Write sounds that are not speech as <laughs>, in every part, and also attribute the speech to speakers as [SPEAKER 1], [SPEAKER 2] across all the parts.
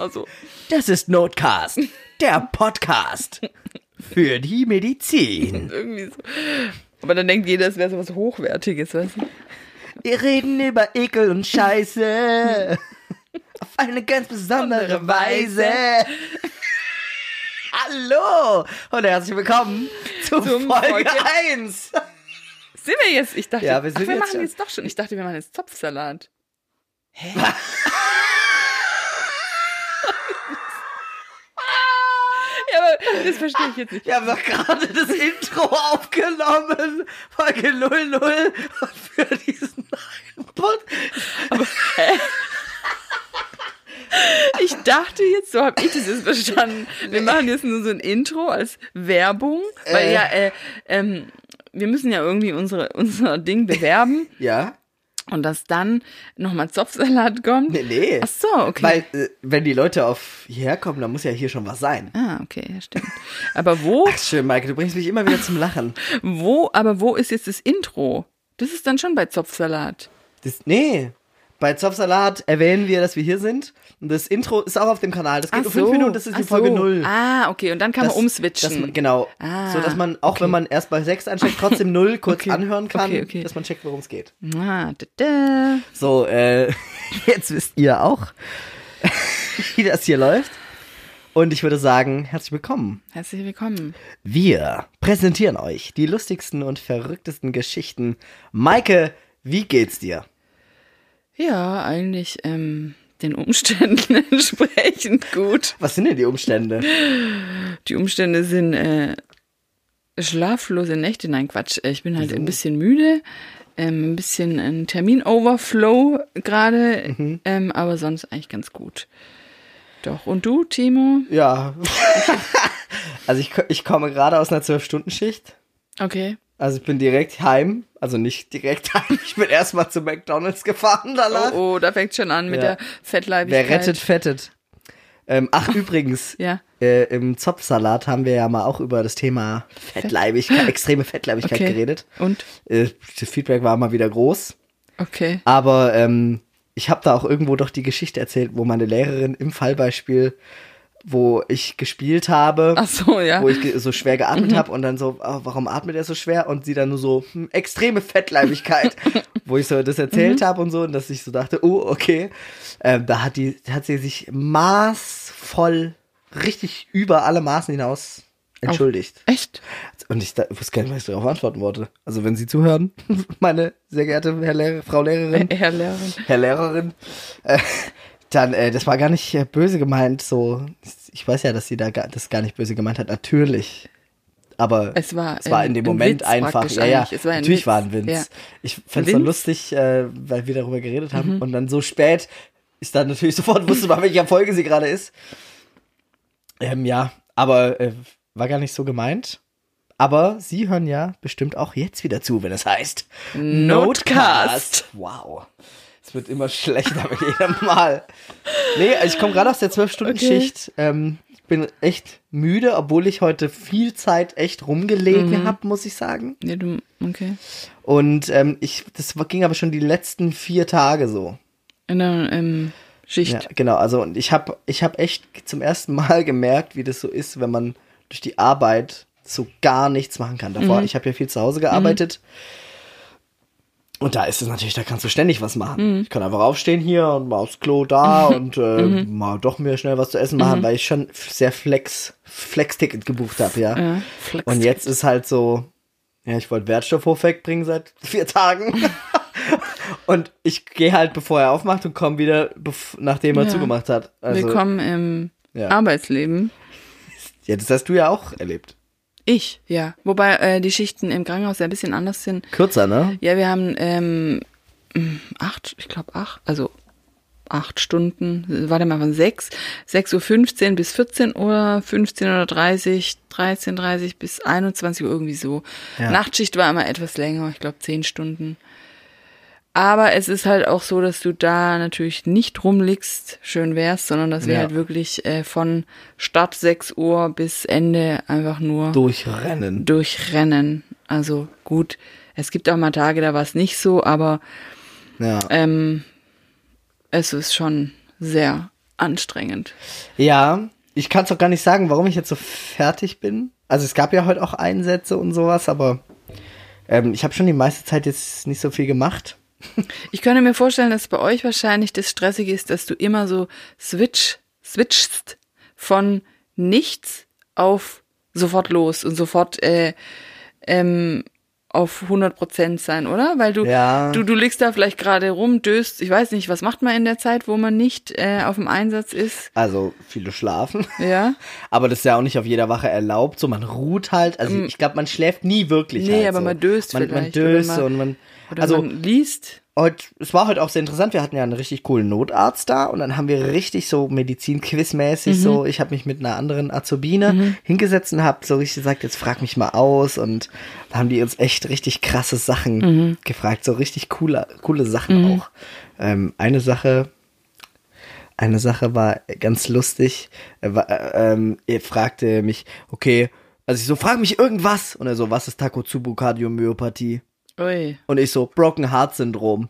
[SPEAKER 1] genau so.
[SPEAKER 2] Das ist Notcast, der Podcast für die Medizin. <laughs>
[SPEAKER 1] Irgendwie so. Aber dann denkt jeder, es wäre so was Hochwertiges, weißt du?
[SPEAKER 2] Wir reden über Ekel und Scheiße <laughs> auf eine ganz besondere Weise. <laughs> Hallo und herzlich willkommen zu
[SPEAKER 1] Zum
[SPEAKER 2] Folge
[SPEAKER 1] Folge
[SPEAKER 2] 1.
[SPEAKER 1] Sind wir jetzt? Ich dachte,
[SPEAKER 2] Ja, wir
[SPEAKER 1] ach, wir
[SPEAKER 2] jetzt
[SPEAKER 1] machen jetzt doch schon. Ich dachte, wir machen jetzt Zopfsalat. ja, aber <laughs> das verstehe ich jetzt nicht.
[SPEAKER 2] Wir haben doch gerade das Intro aufgenommen. Folge 00 und für diesen Pod.
[SPEAKER 1] Ich dachte jetzt, so habe ich das jetzt verstanden. Wir machen jetzt nur so ein Intro als Werbung, weil
[SPEAKER 2] Äh.
[SPEAKER 1] ja, äh, ähm, wir müssen ja irgendwie unsere, unser Ding bewerben
[SPEAKER 2] Ja?
[SPEAKER 1] Und dass dann nochmal Zopfsalat kommt.
[SPEAKER 2] Nee, nee.
[SPEAKER 1] Ach so, okay.
[SPEAKER 2] Weil, äh, wenn die Leute auf hierher kommen, dann muss ja hier schon was sein.
[SPEAKER 1] ah, okay, ja, stimmt. Aber wo, <laughs>
[SPEAKER 2] Ach, schön, Maike, du bringst mich immer wieder zum Lachen.
[SPEAKER 1] wo, aber wo ist jetzt das Intro? Das ist dann schon bei Zopfsalat.
[SPEAKER 2] Das, nee. Bei Zopfsalat erwähnen wir, dass wir hier sind. Und das Intro ist auch auf dem Kanal. Das geht
[SPEAKER 1] Ach
[SPEAKER 2] nur fünf Minuten, das ist die
[SPEAKER 1] ach
[SPEAKER 2] Folge
[SPEAKER 1] so.
[SPEAKER 2] 0.
[SPEAKER 1] Ah, okay, und dann kann
[SPEAKER 2] Das-
[SPEAKER 1] man umswitchen.
[SPEAKER 2] Man, genau.
[SPEAKER 1] Ah,
[SPEAKER 2] so dass man, auch
[SPEAKER 1] okay.
[SPEAKER 2] wenn man erst bei 6 ansteckt, trotzdem 0 kurz
[SPEAKER 1] Okay,
[SPEAKER 2] anhören kann,
[SPEAKER 1] okay, okay.
[SPEAKER 2] dass man checkt, worum es geht.
[SPEAKER 1] Ah, da, da.
[SPEAKER 2] So, äh, <laughs> jetzt wisst ihr auch, <laughs> wie das hier läuft. Und ich würde sagen, herzlich willkommen.
[SPEAKER 1] Herzlich willkommen.
[SPEAKER 2] Wir präsentieren euch die lustigsten und verrücktesten Geschichten. Maike, wie geht's dir?
[SPEAKER 1] Ja, eigentlich ähm, den Umständen <laughs> entsprechend gut.
[SPEAKER 2] Was sind denn die Umstände?
[SPEAKER 1] Die Umstände sind äh, schlaflose Nächte. Nein, Quatsch. Äh, Ich bin halt ein bisschen müde. Ähm, ein bisschen ein Termin-Overflow gerade.
[SPEAKER 2] Mhm.
[SPEAKER 1] Ähm, aber sonst eigentlich ganz gut. Doch. Und du, Timo?
[SPEAKER 2] Ja. <laughs> also ich, ich komme gerade aus einer 12-Stunden-Schicht.
[SPEAKER 1] Okay.
[SPEAKER 2] Also ich bin direkt heim. Also nicht direkt <laughs> heim. Ich bin erstmal zu McDonalds gefahren danach.
[SPEAKER 1] Oh, oh, da fängt schon an mit
[SPEAKER 2] Ja.
[SPEAKER 1] der Fettleibigkeit.
[SPEAKER 2] Wer rettet, fettet. Ähm, ach, übrigens, <laughs>
[SPEAKER 1] Ja.
[SPEAKER 2] äh, im Zopfsalat haben wir ja mal auch über das Thema Fettleibigkeit, extreme Fettleibigkeit
[SPEAKER 1] Okay.
[SPEAKER 2] geredet.
[SPEAKER 1] Und?
[SPEAKER 2] Äh, das Feedback war mal wieder groß.
[SPEAKER 1] Okay.
[SPEAKER 2] Aber ähm, ich habe da auch irgendwo doch die Geschichte erzählt, wo meine Lehrerin im Fallbeispiel, wo ich gespielt habe,
[SPEAKER 1] Ach so, ja.
[SPEAKER 2] wo ich so schwer
[SPEAKER 1] Mhm.
[SPEAKER 2] geatmet habe und dann so, ah, warum atmet er so schwer? Und sie dann nur so, hm, extreme Fettleibigkeit, <laughs> wo ich so das
[SPEAKER 1] Mhm.
[SPEAKER 2] erzählt habe und so, und dass ich so dachte, oh, okay. Ähm, da hat die, hat sie sich maßvoll, richtig über alle Maßen hinaus entschuldigt.
[SPEAKER 1] Echt?
[SPEAKER 2] Und ich da, wusste gar nicht, was ich darauf antworten wollte. Also wenn Sie zuhören, <laughs> meine sehr geehrte Herr Lehrer, Frau Lehrerin,
[SPEAKER 1] Herr Lehrerin.
[SPEAKER 2] Herr Lehrerin, äh, dann, äh, das war gar nicht äh, böse gemeint, so, ich weiß ja, dass sie da gar, das gar nicht böse gemeint hat, natürlich. Aber
[SPEAKER 1] Es war,
[SPEAKER 2] es war in dem
[SPEAKER 1] ein
[SPEAKER 2] Moment
[SPEAKER 1] Witz
[SPEAKER 2] einfach, ja, ja,
[SPEAKER 1] war
[SPEAKER 2] natürlich
[SPEAKER 1] Witz.
[SPEAKER 2] war ein Witz.
[SPEAKER 1] Ja.
[SPEAKER 2] Ich fand es so lustig, äh, weil wir darüber geredet haben
[SPEAKER 1] Mhm.
[SPEAKER 2] und dann so spät ist dann natürlich <laughs> sofort wusste man, welcher Folge sie gerade ist. Ähm, ja, aber äh, war gar nicht so gemeint. Aber Sie hören ja bestimmt auch jetzt wieder zu, wenn es heißt
[SPEAKER 1] Notcast.
[SPEAKER 2] Wow. Es wird immer <laughs> schlechter mit jedem Mal. Nee, also ich komme gerade aus der 12-Stunden-Schicht. Ähm, ich bin echt müde, obwohl ich heute viel Zeit echt rumgelegen habe, muss ich sagen.
[SPEAKER 1] Ja, du, okay.
[SPEAKER 2] Und ähm, ich, das ging aber schon die letzten vier Tage so.
[SPEAKER 1] In der ähm, Schicht.
[SPEAKER 2] Ja, genau. Also und ich habe ich hab echt zum ersten Mal <laughs> gemerkt, wie das so ist, wenn man durch die Arbeit so gar nichts machen kann. Davor, ich habe ja viel zu Hause gearbeitet. Und da ist es natürlich, da kannst du ständig was machen. Ich kann einfach aufstehen hier und mal aufs Klo da und äh, mal doch mir schnell was zu essen machen, weil ich schon sehr Flex, Flex-Ticket gebucht habe, ja.
[SPEAKER 1] Ja,
[SPEAKER 2] und jetzt ist halt so, ja, ich wollte Wertstoffhof wegbringen seit <laughs> vier Tagen. <laughs> und ich gehe halt, bevor er aufmacht und komme wieder, nachdem er
[SPEAKER 1] Ja.
[SPEAKER 2] zugemacht hat. Also,
[SPEAKER 1] Willkommen im
[SPEAKER 2] Ja.
[SPEAKER 1] Arbeitsleben.
[SPEAKER 2] Ja, das hast du ja auch erlebt.
[SPEAKER 1] Ich, ja. Wobei äh, die Schichten im Krankenhaus ja ein bisschen anders sind.
[SPEAKER 2] Kürzer, ne?
[SPEAKER 1] Ja, wir haben ähm, acht, ich glaube acht, also acht Stunden, warte mal, von sechs, 6.15 Uhr bis 14 Uhr, 15 Uhr 30, 13.30 bis 21 Uhr irgendwie so.
[SPEAKER 2] Ja.
[SPEAKER 1] Nachtschicht war immer etwas länger, ich glaube zehn Stunden. Aber es ist halt auch so, dass du da natürlich nicht rumliegst, schön wär's, sondern dass wir
[SPEAKER 2] Ja.
[SPEAKER 1] halt wirklich äh, von Start 6 Uhr bis Ende einfach nur
[SPEAKER 2] Durchrennen.
[SPEAKER 1] durchrennen. Also gut, es gibt auch mal Tage, da war es nicht so, aber
[SPEAKER 2] Ja.
[SPEAKER 1] ähm, es ist schon sehr anstrengend.
[SPEAKER 2] Ja, ich kann es auch gar nicht sagen, warum ich jetzt so fertig bin. Also es gab ja heute auch Einsätze und sowas, aber ähm, ich habe schon die meiste Zeit jetzt nicht so viel gemacht.
[SPEAKER 1] Ich könnte mir vorstellen, dass bei euch wahrscheinlich das Stressige ist, dass du immer so switch, switchst von nichts auf sofort los und sofort äh, ähm, auf 100 Prozent sein, oder? Weil du,
[SPEAKER 2] Ja.
[SPEAKER 1] du, du liegst da vielleicht gerade rum, döst, ich weiß nicht, was macht man in der Zeit, wo man nicht äh, auf dem Einsatz ist?
[SPEAKER 2] Also viele schlafen. <laughs>
[SPEAKER 1] Ja.
[SPEAKER 2] Aber das ist ja auch nicht auf jeder Wache erlaubt. So, man ruht halt. Also ich glaube, man schläft nie wirklich.
[SPEAKER 1] Mm. Nee,
[SPEAKER 2] halt
[SPEAKER 1] aber
[SPEAKER 2] so.
[SPEAKER 1] man döst
[SPEAKER 2] man, Man
[SPEAKER 1] vielleicht, oder
[SPEAKER 2] döst
[SPEAKER 1] man-
[SPEAKER 2] und man. Also
[SPEAKER 1] man liest.
[SPEAKER 2] Heute, es war heute auch sehr interessant. Wir hatten ja einen richtig coolen Notarzt da und dann haben wir richtig so Medizin-Quiz-mäßig
[SPEAKER 1] Mhm.
[SPEAKER 2] so. Ich habe mich mit einer anderen Azubine hingesetzt und habe so richtig gesagt, jetzt frag mich mal aus und da haben die uns echt richtig krasse Sachen
[SPEAKER 1] Mhm.
[SPEAKER 2] gefragt, so richtig coole, coole Sachen auch. Ähm, eine Sache, eine Sache war ganz lustig. Er, war, äh, ähm, er fragte mich, okay, also ich so, frag mich irgendwas. Und er so, was ist Takotsubo-Kardiomyopathie?
[SPEAKER 1] Ui.
[SPEAKER 2] Und ich so, Broken Heart Syndrom.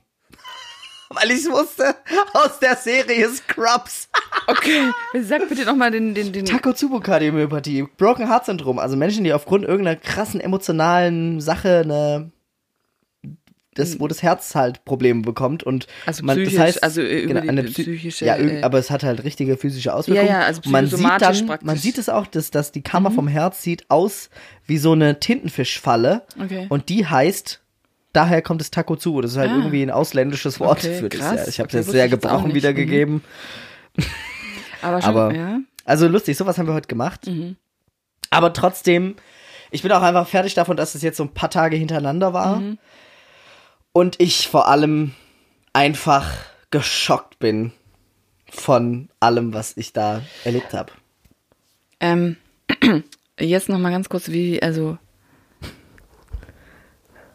[SPEAKER 2] <laughs> Weil ich wusste, aus der Serie Scrubs. <laughs>
[SPEAKER 1] Okay, sag bitte nochmal den, den, den.
[SPEAKER 2] Takotsubo-Kardiomyopathie, Broken Heart Syndrom. Also Menschen, die aufgrund irgendeiner krassen emotionalen Sache eine das, wo das Herz halt Probleme bekommt und
[SPEAKER 1] Also
[SPEAKER 2] man,
[SPEAKER 1] psychisch,
[SPEAKER 2] das heißt,
[SPEAKER 1] also, äh,
[SPEAKER 2] genau, eine Psy-
[SPEAKER 1] psychische,
[SPEAKER 2] ja,
[SPEAKER 1] äh,
[SPEAKER 2] aber es hat halt richtige physische Auswirkungen.
[SPEAKER 1] Ja, ja, also
[SPEAKER 2] man sieht dann,
[SPEAKER 1] praktisch. Mhm.
[SPEAKER 2] man sieht es auch, dass, dass die Kammer vom Herz sieht aus wie so eine Tintenfischfalle
[SPEAKER 1] Okay.
[SPEAKER 2] und die heißt daher kommt es Takotsubo. Das ist halt
[SPEAKER 1] Ah.
[SPEAKER 2] irgendwie ein ausländisches Wort
[SPEAKER 1] Okay,
[SPEAKER 2] für das.
[SPEAKER 1] krass.
[SPEAKER 2] Ja. Ich habe es
[SPEAKER 1] Okay, wusste
[SPEAKER 2] sehr gebrochen wiedergegeben.
[SPEAKER 1] aber schon,
[SPEAKER 2] aber-
[SPEAKER 1] ja.
[SPEAKER 2] Also lustig, sowas haben wir heute gemacht.
[SPEAKER 1] Mhm.
[SPEAKER 2] Aber trotzdem, ich bin auch einfach fertig davon, dass es jetzt so ein paar Tage hintereinander war.
[SPEAKER 1] Mhm.
[SPEAKER 2] Und ich vor allem einfach geschockt bin von allem, was ich da erlebt habe.
[SPEAKER 1] Ähm, <clears throat> jetzt noch mal ganz kurz, wie, also,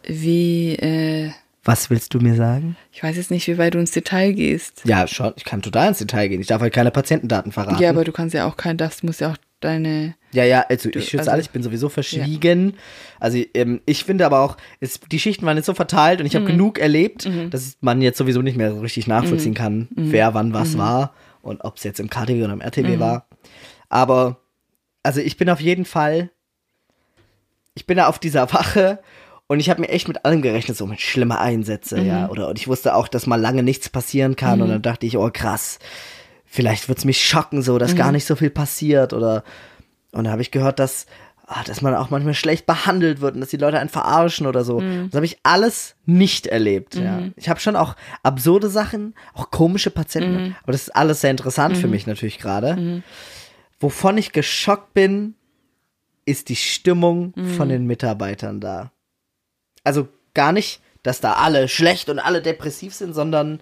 [SPEAKER 1] wie, äh,
[SPEAKER 2] Was willst du mir sagen?
[SPEAKER 1] ich weiß jetzt nicht, wie weit du ins Detail gehst.
[SPEAKER 2] Ja, schon. Ich kann total ins Detail gehen. Ich darf halt keine Patientendaten verraten.
[SPEAKER 1] Ja, aber du kannst ja auch kein, das muss ja auch deine,
[SPEAKER 2] Ja, ja, also ich schütze
[SPEAKER 1] also-
[SPEAKER 2] alles, ich bin sowieso verschwiegen. Also ähm, ich finde aber auch, es, die Schichten waren jetzt so verteilt und ich habe
[SPEAKER 1] Mhm.
[SPEAKER 2] genug erlebt, dass man jetzt sowieso nicht mehr so richtig nachvollziehen kann,
[SPEAKER 1] Mhm.
[SPEAKER 2] wer wann was war und ob es jetzt im KTW oder im RTW war. Aber also ich bin auf jeden Fall, ich bin da auf dieser <laughs> Wache und ich habe mir echt mit allem gerechnet, so mit schlimmer Einsätze,
[SPEAKER 1] Mhm.
[SPEAKER 2] ja. Oder und ich wusste auch, dass mal lange nichts passieren kann und dann dachte ich, oh krass, vielleicht wird's mich schocken, so, dass
[SPEAKER 1] Mhm.
[SPEAKER 2] gar nicht so viel passiert oder und da habe ich gehört, dass ah, dass man auch manchmal schlecht behandelt wird und dass die Leute einen verarschen oder so.
[SPEAKER 1] Mhm.
[SPEAKER 2] Das habe ich alles nicht erlebt. Ja. Ich habe schon auch absurde Sachen, auch komische Patienten,
[SPEAKER 1] Mhm.
[SPEAKER 2] aber das ist alles sehr interessant für mich natürlich gerade. Wovon ich geschockt bin, ist die Stimmung
[SPEAKER 1] Mhm.
[SPEAKER 2] von den Mitarbeitern da. Also gar nicht, dass da alle schlecht und alle depressiv sind, sondern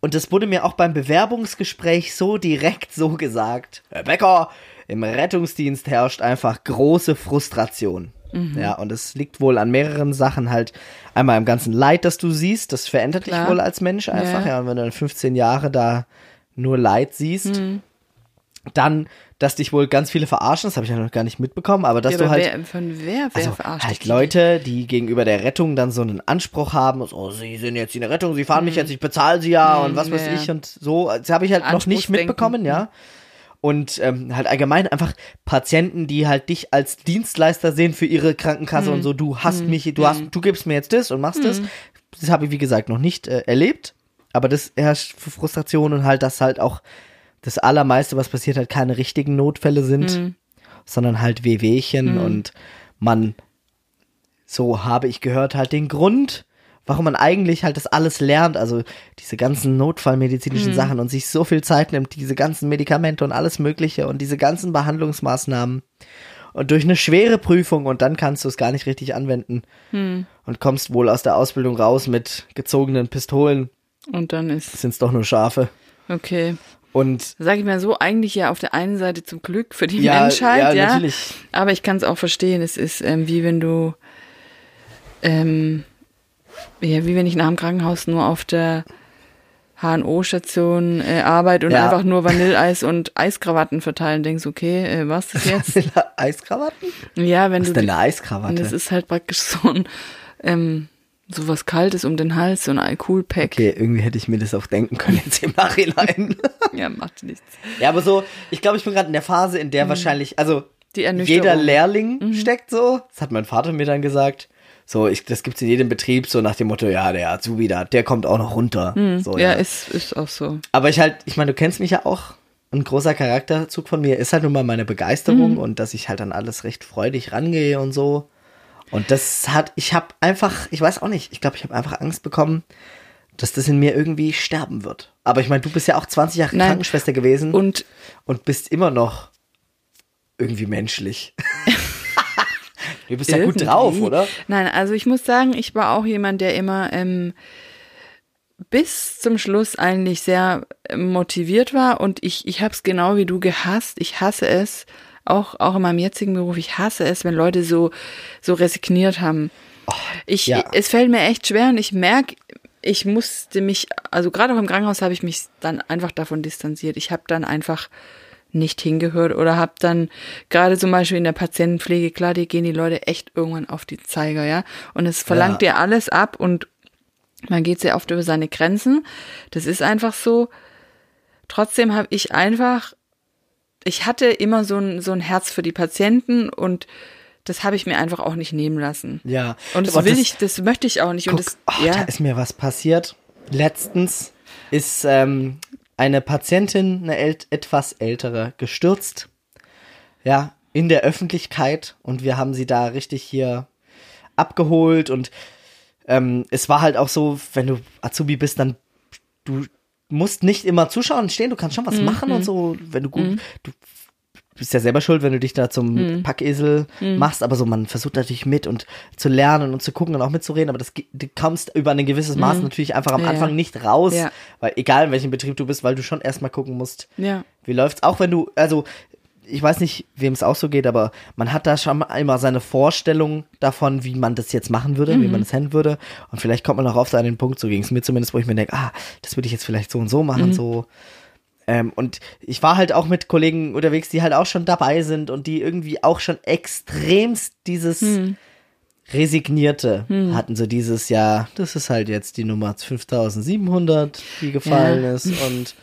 [SPEAKER 2] und das wurde mir auch beim Bewerbungsgespräch so direkt so gesagt. Herr Becker, im Rettungsdienst herrscht einfach große Frustration. Ja, und es liegt wohl an mehreren Sachen halt. Einmal im ganzen Leid, das du siehst, das verändert
[SPEAKER 1] Klar.
[SPEAKER 2] dich wohl als Mensch einfach.
[SPEAKER 1] Ja.
[SPEAKER 2] Ja, und wenn du dann 15 Jahre da nur Leid siehst, dann, dass dich wohl ganz viele verarschen, das habe ich ja noch gar nicht mitbekommen, aber dass
[SPEAKER 1] ja,
[SPEAKER 2] du
[SPEAKER 1] aber
[SPEAKER 2] halt
[SPEAKER 1] wer, von wer, wer
[SPEAKER 2] also
[SPEAKER 1] verarscht
[SPEAKER 2] halt? Leute, die gegenüber der Rettung dann so einen Anspruch haben, so, sie sind jetzt in der Rettung, sie fahren mich jetzt, ich bezahle sie ja und was weiß
[SPEAKER 1] Mhm. ja, ja.
[SPEAKER 2] ich und so. Das habe ich halt noch nicht mitbekommen, ja. Und ähm, halt allgemein einfach Patienten, die halt dich als Dienstleister sehen für ihre Krankenkasse
[SPEAKER 1] Mhm.
[SPEAKER 2] und so, du hast mich, du hast, du gibst mir jetzt das und machst das. Das habe ich, wie gesagt, noch nicht äh, erlebt. Aber das herrscht für Frustration und halt, dass halt auch das Allermeiste, was passiert, halt keine richtigen Notfälle sind, sondern halt Wehwehchen und man, so habe ich gehört, halt den Grund, warum man eigentlich halt das alles lernt, also diese ganzen notfallmedizinischen Sachen und sich so viel Zeit nimmt, diese ganzen Medikamente und alles Mögliche und diese ganzen Behandlungsmaßnahmen und durch eine schwere Prüfung und dann kannst du es gar nicht richtig anwenden und kommst wohl aus der Ausbildung raus mit gezogenen Pistolen,
[SPEAKER 1] Und dann ist,
[SPEAKER 2] sind es doch nur Schafe.
[SPEAKER 1] okay.
[SPEAKER 2] Und
[SPEAKER 1] Sag ich mal so, eigentlich ja auf der einen Seite zum Glück für die
[SPEAKER 2] Ja,
[SPEAKER 1] Menschheit,
[SPEAKER 2] ja,
[SPEAKER 1] ja.
[SPEAKER 2] natürlich.
[SPEAKER 1] Aber ich kann es auch verstehen. Es ist ähm, wie wenn du, ähm, ja, wie wenn ich nach dem Krankenhaus nur auf der HNO-Station äh, arbeite und
[SPEAKER 2] Ja.
[SPEAKER 1] einfach nur Vanilleeis und Eiskrawatten verteilen, denkst, okay, äh, was das jetzt?
[SPEAKER 2] Eiskrawatten?
[SPEAKER 1] ja, wenn
[SPEAKER 2] Was
[SPEAKER 1] du
[SPEAKER 2] ist denn eine Eiskrawatte?
[SPEAKER 1] Das ist halt praktisch so ein, ähm, so was Kaltes um den Hals, so ein Alkoholpack.
[SPEAKER 2] Okay, irgendwie hätte ich mir das auch denken können jetzt im Nachhinein. <laughs>
[SPEAKER 1] Ja, macht nichts.
[SPEAKER 2] ja, aber so, ich glaube, ich bin gerade in der Phase, in der wahrscheinlich, also jeder Lehrling steckt so. Das hat mein Vater mir dann gesagt. So, ich, das gibt's in jedem Betrieb, so nach dem Motto, ja, der Azubi da, der kommt auch noch runter. So,
[SPEAKER 1] ja, ist, ist auch so.
[SPEAKER 2] Aber ich halt, ich meine, du kennst mich ja auch. Ein großer Charakterzug von mir ist halt nun mal meine Begeisterung
[SPEAKER 1] Mhm.
[SPEAKER 2] und dass ich halt an alles recht freudig rangehe und so. Und das hat, ich habe einfach, ich weiß auch nicht, ich glaube, ich habe einfach Angst bekommen, dass das in mir irgendwie sterben wird. Aber ich meine, du bist ja auch 20 Jahre
[SPEAKER 1] Nein.
[SPEAKER 2] Krankenschwester gewesen und,
[SPEAKER 1] Und
[SPEAKER 2] bist immer noch irgendwie menschlich. <laughs> du bist ja gut drauf, oder?
[SPEAKER 1] Nein, also ich muss sagen, ich war auch jemand, der immer ähm, bis zum Schluss eigentlich sehr motiviert war und ich, ich habe es genau wie du gehasst. Ich hasse es, auch, auch in meinem jetzigen Beruf, ich hasse es, wenn Leute so, so resigniert haben. ich,
[SPEAKER 2] ja.
[SPEAKER 1] Es fällt mir echt schwer und ich merke, ich musste mich, also gerade auch im Krankenhaus habe ich mich dann einfach davon distanziert. Ich habe dann einfach nicht hingehört oder habe dann gerade zum Beispiel in der Patientenpflege, klar, die gehen die Leute echt irgendwann auf die Zeiger, ja. Und es verlangt
[SPEAKER 2] Ja.
[SPEAKER 1] dir alles ab und man geht sehr oft über seine Grenzen. Das ist einfach so. Trotzdem habe ich einfach, ich hatte immer so ein, so ein Herz für die Patienten und das habe ich mir einfach auch nicht nehmen lassen.
[SPEAKER 2] Ja.
[SPEAKER 1] Und das will
[SPEAKER 2] das-
[SPEAKER 1] ich, das möchte ich auch nicht.
[SPEAKER 2] Guck,
[SPEAKER 1] und das,
[SPEAKER 2] oh,
[SPEAKER 1] ja.
[SPEAKER 2] da ist mir was passiert. Letztens ist ähm, eine Patientin, eine ält etwas ältere, gestürzt. Ja, in der Öffentlichkeit und wir haben sie da richtig hier abgeholt und ähm, es war halt auch so, wenn du Azubi bist, dann du musst nicht immer zuschauen und stehen, du kannst schon was machen und so, wenn du gut, du bist ja selber schuld, wenn du dich da zum Packesel machst, aber so, man versucht natürlich mit und zu lernen und zu gucken und auch mitzureden, aber das, du kommst über ein gewisses Maß natürlich einfach am
[SPEAKER 1] Ja,
[SPEAKER 2] Anfang nicht raus,
[SPEAKER 1] Ja.
[SPEAKER 2] weil egal in welchem Betrieb du bist, weil du schon erstmal gucken musst,
[SPEAKER 1] Ja.
[SPEAKER 2] wie läuft's, auch wenn du, also, ich weiß nicht, wem es auch so geht, aber man hat da schon mal immer seine Vorstellung davon, wie man das jetzt machen würde, wie man das handeln würde. Und vielleicht kommt man auch oft an den Punkt, so ging es mir zumindest, wo ich mir denke, ah, das würde ich jetzt vielleicht so und so machen, so. Ähm, und ich war halt auch mit Kollegen unterwegs, die halt auch schon dabei sind und die irgendwie auch schon extremst dieses Resignierte hatten, so dieses Jahr, das ist halt jetzt die Nummer 5700, die gefallen
[SPEAKER 1] Ja.
[SPEAKER 2] ist <laughs> und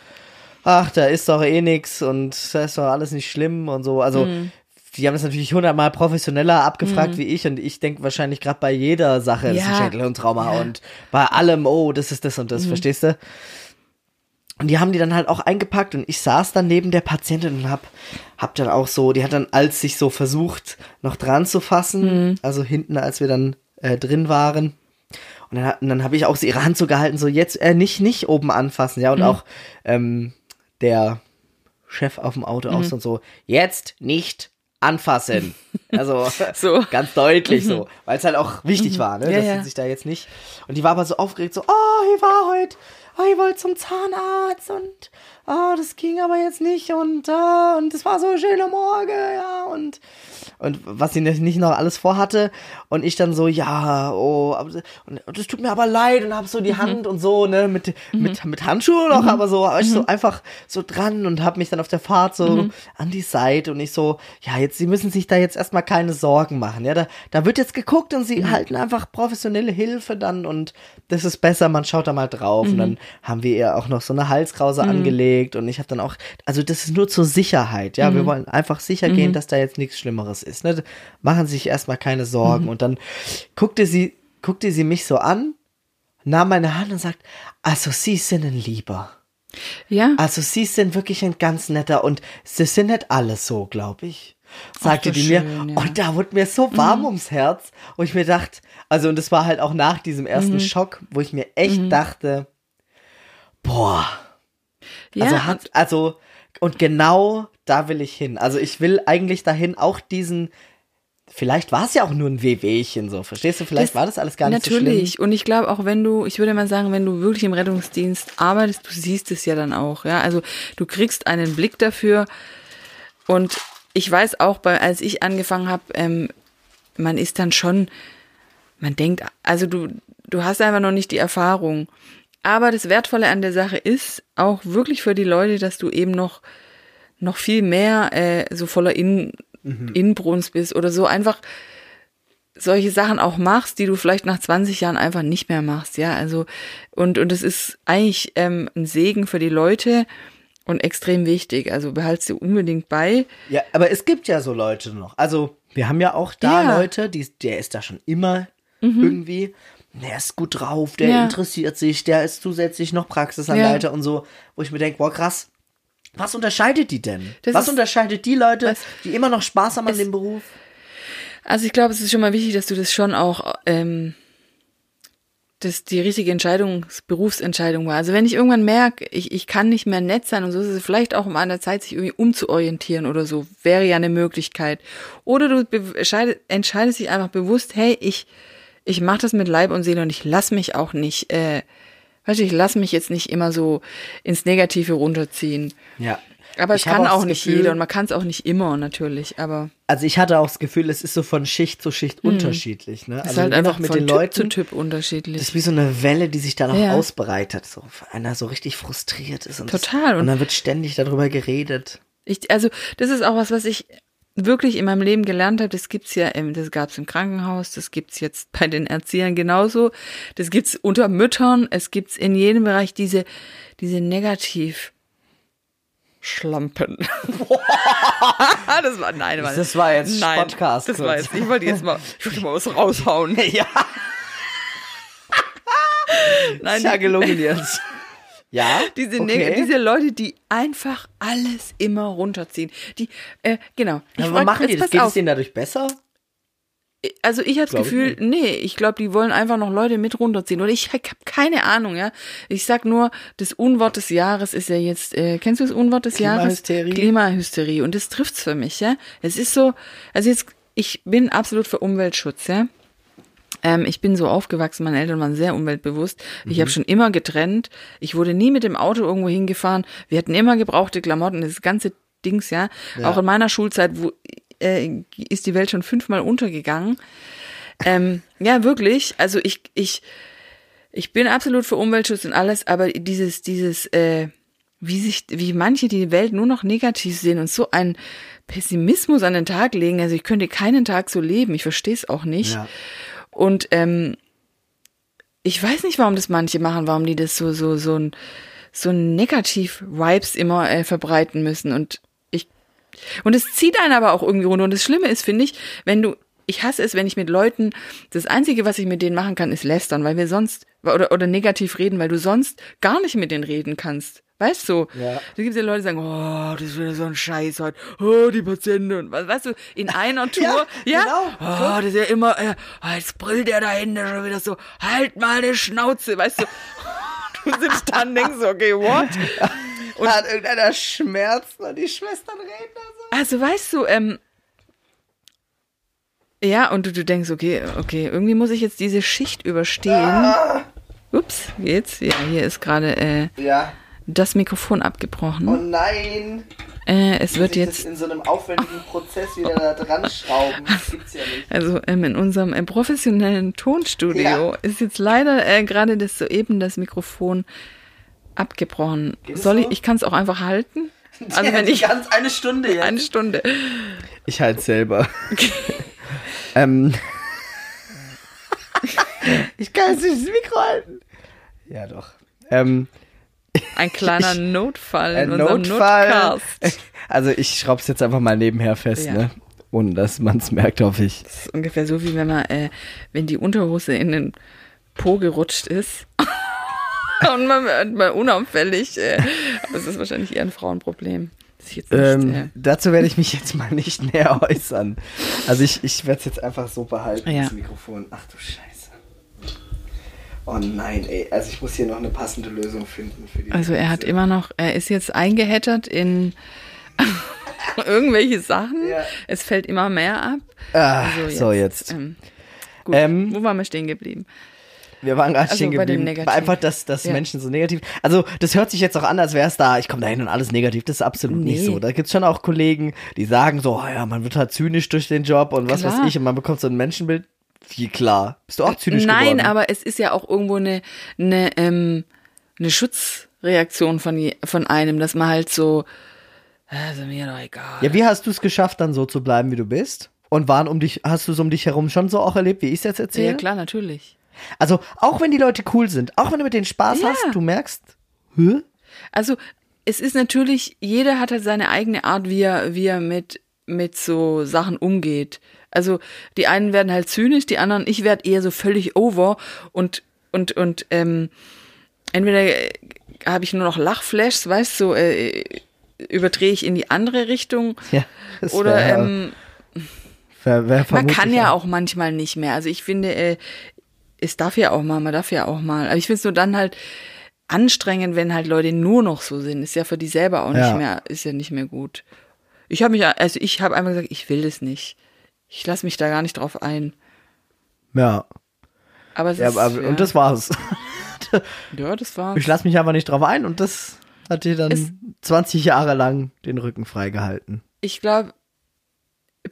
[SPEAKER 2] ach, da ist doch eh nix und da ist doch alles nicht schlimm und so. Also,
[SPEAKER 1] Mhm.
[SPEAKER 2] die haben das natürlich hundertmal professioneller abgefragt wie ich und ich denke wahrscheinlich gerade bei jeder Sache, das ist ein
[SPEAKER 1] Ja.
[SPEAKER 2] Schädelhirntrauma
[SPEAKER 1] Ja.
[SPEAKER 2] und bei allem, oh, das ist das und das, verstehst du? Und die haben die dann halt auch eingepackt und ich saß dann neben der Patientin und hab, hab dann auch so, die hat dann als sich so versucht, noch dran zu fassen, also hinten, als wir dann äh, drin waren. Und dann, und dann habe ich auch ihre Hand so gehalten, so jetzt äh, nicht, nicht oben anfassen, ja, und auch ähm, der Chef auf dem Auto auch so und so, jetzt nicht anfassen. <laughs> Also
[SPEAKER 1] So.
[SPEAKER 2] ganz deutlich so, weil es halt auch wichtig war, ne,
[SPEAKER 1] Ja,
[SPEAKER 2] dass
[SPEAKER 1] ja.
[SPEAKER 2] sie sich da jetzt nicht. Und die war aber so aufgeregt, so, oh, ich war heute, oh, ich wollte zum Zahnarzt und oh, das ging aber jetzt nicht und uh, und es war so ein schöner Morgen, ja, und und was sie nicht noch alles vorhatte und ich dann so ja oh aber, und, und das tut mir aber leid und hab so die Hand und so ne mit mit mit Handschuhen noch aber so hab ich so einfach so dran und hab mich dann auf der Fahrt so an die Seite und ich so ja jetzt sie müssen sich da jetzt erstmal keine Sorgen machen ja da da wird jetzt geguckt und sie halten einfach professionelle Hilfe dann und das ist besser man schaut da mal drauf und dann haben wir ihr auch noch so eine Halskrause angelegt und ich habe dann auch also das ist nur zur Sicherheit ja wir wollen einfach sicher gehen dass da jetzt nichts Schlimmeres ist ne machen Sie sich erstmal keine Sorgen und dann guckte sie guckte sie mich so an nahm meine Hand und sagt also Sie sind ein Lieber
[SPEAKER 1] Ja.
[SPEAKER 2] also sie sind wirklich ein ganz netter und sie sind nicht alles so, glaube ich. Sagte die mir.
[SPEAKER 1] schön, ja.
[SPEAKER 2] Und da wurde mir so warm ums Herz. Und ich mir dachte, also und das war halt auch nach diesem ersten Schock, wo ich mir echt dachte, boah,
[SPEAKER 1] ja.
[SPEAKER 2] also hat, also, und genau da will ich hin. Also ich will eigentlich dahin auch diesen, vielleicht war es ja auch nur ein Wehwehchen so, verstehst du? Vielleicht
[SPEAKER 1] Das-
[SPEAKER 2] war das alles gar nicht so schlimm.
[SPEAKER 1] Natürlich. Und ich glaube auch, wenn du, ich würde mal sagen, wenn du wirklich im Rettungsdienst arbeitest, du siehst es ja dann auch, ja. Also du kriegst einen Blick dafür. Und ich weiß auch, bei, als ich angefangen habe, ähm, man ist dann schon, man denkt, also du, du hast einfach noch nicht die Erfahrung. Aber das Wertvolle an der Sache ist auch wirklich für die Leute, dass du eben noch, noch viel mehr äh, so voller In, Inbrunst bist oder so einfach solche Sachen auch machst, die du vielleicht nach 20 Jahren einfach nicht mehr machst, ja. Also, und, und es ist eigentlich ähm, ein Segen für die Leute und extrem wichtig. Also behalt's dir unbedingt bei.
[SPEAKER 2] Ja, aber es gibt ja so Leute noch. Also, wir haben ja auch da
[SPEAKER 1] Ja.
[SPEAKER 2] Leute, die, der ist da schon immer irgendwie, der ist gut drauf, der
[SPEAKER 1] Ja.
[SPEAKER 2] interessiert sich, der ist zusätzlich noch Praxisanleiter und so, wo ich mir denke, boah, krass. Was unterscheidet die denn?
[SPEAKER 1] Das
[SPEAKER 2] Was unterscheidet die Leute,
[SPEAKER 1] Was-
[SPEAKER 2] die immer noch Spaß haben an dem Beruf?
[SPEAKER 1] Also ich glaube, es ist schon mal wichtig, dass du das schon auch, ähm, dass die richtige Entscheidung, Berufsentscheidung war. Also wenn ich irgendwann merke, ich, ich kann nicht mehr nett sein und so ist es vielleicht auch um an der Zeit, sich irgendwie umzuorientieren oder so, wäre ja eine Möglichkeit. Oder du entscheidest dich einfach bewusst, hey, ich, ich mache das mit Leib und Seele und ich lass mich auch nicht, äh, weißt du, ich lass mich jetzt nicht immer so ins Negative runterziehen.
[SPEAKER 2] Ja.
[SPEAKER 1] Aber es kann auch,
[SPEAKER 2] das
[SPEAKER 1] nicht
[SPEAKER 2] Gefühl-
[SPEAKER 1] jeder und man kann es auch nicht immer natürlich, aber
[SPEAKER 2] Also ich hatte auch das Gefühl, es ist so von Schicht zu Schicht unterschiedlich. Ne?
[SPEAKER 1] es
[SPEAKER 2] Also
[SPEAKER 1] ist halt
[SPEAKER 2] je nach
[SPEAKER 1] einfach
[SPEAKER 2] mit den
[SPEAKER 1] Typ
[SPEAKER 2] Leuten.
[SPEAKER 1] zu Typ unterschiedlich.
[SPEAKER 2] Das ist wie so eine Welle, die sich dann auch
[SPEAKER 1] Ja.
[SPEAKER 2] ausbreitet. So, einer so richtig frustriert ist. Und
[SPEAKER 1] Total.
[SPEAKER 2] Das, und dann wird ständig darüber geredet.
[SPEAKER 1] Ich, also das ist auch was, was ich wirklich in meinem Leben gelernt habe. Das gibt's ja, im, das gab's im Krankenhaus, das gibt's jetzt <laughs> bei den Erziehern genauso. Das gibt's unter Müttern. Es gibt's in jedem Bereich diese diese Negativ. Schlampen. <laughs> das war nein, war,
[SPEAKER 2] Das war jetzt
[SPEAKER 1] nein,
[SPEAKER 2] Podcast
[SPEAKER 1] Das war jetzt. Ich wollte jetzt mal, ich wollte mal was raushauen. <laughs>
[SPEAKER 2] ja,
[SPEAKER 1] Nein,
[SPEAKER 2] ja gelungen jetzt. Ja,
[SPEAKER 1] Diese,
[SPEAKER 2] okay.
[SPEAKER 1] Diese Leute, die einfach alles immer runterziehen. Die, äh, genau. Ich
[SPEAKER 2] Aber machen die das? Geht
[SPEAKER 1] auf.
[SPEAKER 2] es denen dadurch besser?
[SPEAKER 1] Also ich habe das
[SPEAKER 2] ich
[SPEAKER 1] Gefühl,
[SPEAKER 2] nicht.
[SPEAKER 1] nee, ich glaube, die wollen einfach noch Leute mit runterziehen. Oder ich habe keine Ahnung, ja. Ich sag nur, das Unwort des Jahres ist ja jetzt, äh, kennst du das Unwort des Jahres?
[SPEAKER 2] Klimahysterie.
[SPEAKER 1] Klimahysterie. Und das trifft's für mich, ja. Es ist so, also jetzt, ich bin absolut für Umweltschutz, ja. Ähm, ich bin so aufgewachsen, meine Eltern waren sehr umweltbewusst. Ich
[SPEAKER 2] Mhm.
[SPEAKER 1] habe schon immer getrennt. Ich wurde nie mit dem Auto irgendwo hingefahren. Wir hatten immer gebrauchte Klamotten, das ganze Dings, ja.
[SPEAKER 2] Ja.
[SPEAKER 1] Auch in meiner Schulzeit, wo äh, ist die Welt schon fünfmal untergegangen. Ähm, ja, wirklich. Also ich, ich, ich bin absolut für Umweltschutz und alles, aber dieses, dieses, äh, wie sich, wie manche die Welt nur noch negativ sehen und so einen Pessimismus an den Tag legen. Also ich könnte keinen Tag so leben. Ich verstehe es auch nicht.
[SPEAKER 2] Ja.
[SPEAKER 1] Und ähm, ich weiß nicht, warum das manche machen, warum die das so so so ein so negativ Vibes immer äh, verbreiten müssen und ich und es zieht einen aber auch irgendwie runter und das Schlimme ist, finde ich, wenn du ich hasse es, wenn ich mit Leuten das einzige, was ich mit denen machen kann, ist lästern, weil wir sonst oder oder negativ reden, weil du sonst gar nicht mit denen reden kannst. Weißt du?
[SPEAKER 2] Ja.
[SPEAKER 1] Da gibt es ja Leute, die sagen, oh, das ist wieder so ein Scheiß heute. Oh, die Patienten. Und was, weißt du, in einer <laughs> Tour.
[SPEAKER 2] Ja,
[SPEAKER 1] ja?
[SPEAKER 2] genau.
[SPEAKER 1] Oh, das ist ja immer, äh, jetzt brüllt der da hinten schon wieder so, halt mal die Schnauze, weißt du. <laughs> Du sitzt da und denkst okay, what?
[SPEAKER 2] Und <laughs> hat irgendeiner Schmerzen und die Schwestern reden da so.
[SPEAKER 1] Also, weißt du, ähm, ja, und du, du denkst, okay, okay, irgendwie muss ich jetzt diese Schicht überstehen. Ups, geht's? Ja, hier ist gerade äh,
[SPEAKER 2] Ja.
[SPEAKER 1] Das Mikrofon abgebrochen.
[SPEAKER 2] Oh nein.
[SPEAKER 1] Äh, es wird jetzt
[SPEAKER 2] Das in so einem aufwendigen Prozess wieder da dran schrauben. Das gibt's ja nicht.
[SPEAKER 1] Also ähm, in unserem äh, professionellen Tonstudio
[SPEAKER 2] Ja.
[SPEAKER 1] ist jetzt leider äh, gerade das soeben das Mikrofon abgebrochen.
[SPEAKER 2] Geht es
[SPEAKER 1] Soll ich?
[SPEAKER 2] so?
[SPEAKER 1] Ich kann es auch einfach halten. <laughs> Also wenn ich
[SPEAKER 2] ganz eine Stunde jetzt.
[SPEAKER 1] eine Stunde.
[SPEAKER 2] Ich halte selber. <laughs> ähm. ich kann jetzt nicht das Mikro halten. Ja, doch. Ähm,
[SPEAKER 1] Ein kleiner <laughs> Notfall in unserem
[SPEAKER 2] Notfall.
[SPEAKER 1] Notcast. <laughs>
[SPEAKER 2] Also ich schraub's jetzt einfach mal nebenher fest,
[SPEAKER 1] Ja.
[SPEAKER 2] ne? Ohne dass man's merkt, hoffe ich.
[SPEAKER 1] Das ist ungefähr so wie wenn man, äh, wenn die Unterhose in den Po gerutscht ist. <laughs> Und man wird mal unauffällig. Äh, aber es ist wahrscheinlich eher ein Frauenproblem. Ich nicht,
[SPEAKER 2] Ähm,
[SPEAKER 1] äh,
[SPEAKER 2] dazu werde ich mich jetzt mal nicht näher äußern. Also ich, ich werde es jetzt einfach so behalten,
[SPEAKER 1] Ja.
[SPEAKER 2] das Mikrofon. Ach du Scheiße. Oh nein, ey. Also ich muss hier noch eine passende Lösung finden für die.
[SPEAKER 1] Also er hat immer noch, er ist jetzt eingehettert in <laughs> irgendwelche Sachen.
[SPEAKER 2] Ja.
[SPEAKER 1] Es fällt immer mehr ab.
[SPEAKER 2] Ah,
[SPEAKER 1] Also
[SPEAKER 2] so jetzt.
[SPEAKER 1] Ähm, gut,
[SPEAKER 2] Ähm,
[SPEAKER 1] wo waren wir stehen geblieben?
[SPEAKER 2] Wir waren gerade
[SPEAKER 1] Also
[SPEAKER 2] stehen
[SPEAKER 1] bei
[SPEAKER 2] geblieben.
[SPEAKER 1] Negativ.
[SPEAKER 2] Einfach, dass, dass
[SPEAKER 1] Ja.
[SPEAKER 2] Menschen so negativ. Also, das hört sich jetzt auch an, als wäre es da, ich komme da hin und alles negativ. Das ist absolut nicht
[SPEAKER 1] Nee.
[SPEAKER 2] so. Da gibt's schon auch Kollegen, die sagen so, oh ja, man wird halt zynisch durch den Job und was
[SPEAKER 1] Klar.
[SPEAKER 2] weiß ich und man bekommt so ein Menschenbild. Wie klar. Bist du auch zynisch
[SPEAKER 1] Nein,
[SPEAKER 2] geworden?
[SPEAKER 1] aber es ist ja auch irgendwo eine, eine, ähm, eine Schutzreaktion von, von einem, dass man halt so, also mir doch egal.
[SPEAKER 2] Ja, wie hast du es geschafft, dann so zu bleiben, wie du bist? Und waren um dich, hast du so um dich herum schon so auch erlebt, wie ich es jetzt erzähle?
[SPEAKER 1] Ja, klar, natürlich.
[SPEAKER 2] Also, auch wenn die Leute cool sind, auch wenn du mit denen Spaß
[SPEAKER 1] Ja.
[SPEAKER 2] hast, du merkst, hä?
[SPEAKER 1] Also es ist natürlich, jeder hat halt seine eigene Art, wie er, wie er mit, mit so Sachen umgeht. Also die einen werden halt zynisch, die anderen, ich werde eher so völlig over und, und, und ähm, entweder äh, habe ich nur noch Lachflashs, weißt du, so, äh, überdrehe ich in die andere Richtung <laughs>
[SPEAKER 2] Ja,
[SPEAKER 1] oder
[SPEAKER 2] wär-
[SPEAKER 1] ähm,
[SPEAKER 2] wär- wär
[SPEAKER 1] man kann ja auch manchmal nicht mehr. Also ich finde, äh, es darf ja auch mal, man darf ja auch mal. Aber ich finde es nur dann halt anstrengend, wenn halt Leute nur noch so sind. Ist ja für die selber auch
[SPEAKER 2] Ja.
[SPEAKER 1] nicht mehr, ist ja nicht mehr gut. Ich habe mich, also ich habe einfach gesagt, ich will das nicht. Ich lasse mich da gar nicht drauf ein.
[SPEAKER 2] Ja,
[SPEAKER 1] Aber es
[SPEAKER 2] ja,
[SPEAKER 1] ist,
[SPEAKER 2] aber,
[SPEAKER 1] ja,
[SPEAKER 2] und das war's. <laughs>
[SPEAKER 1] ja, das war.
[SPEAKER 2] Ich lasse mich einfach nicht drauf ein und das hat dir dann
[SPEAKER 1] Es-
[SPEAKER 2] 20 Jahre lang den Rücken freigehalten.
[SPEAKER 1] Ich glaube,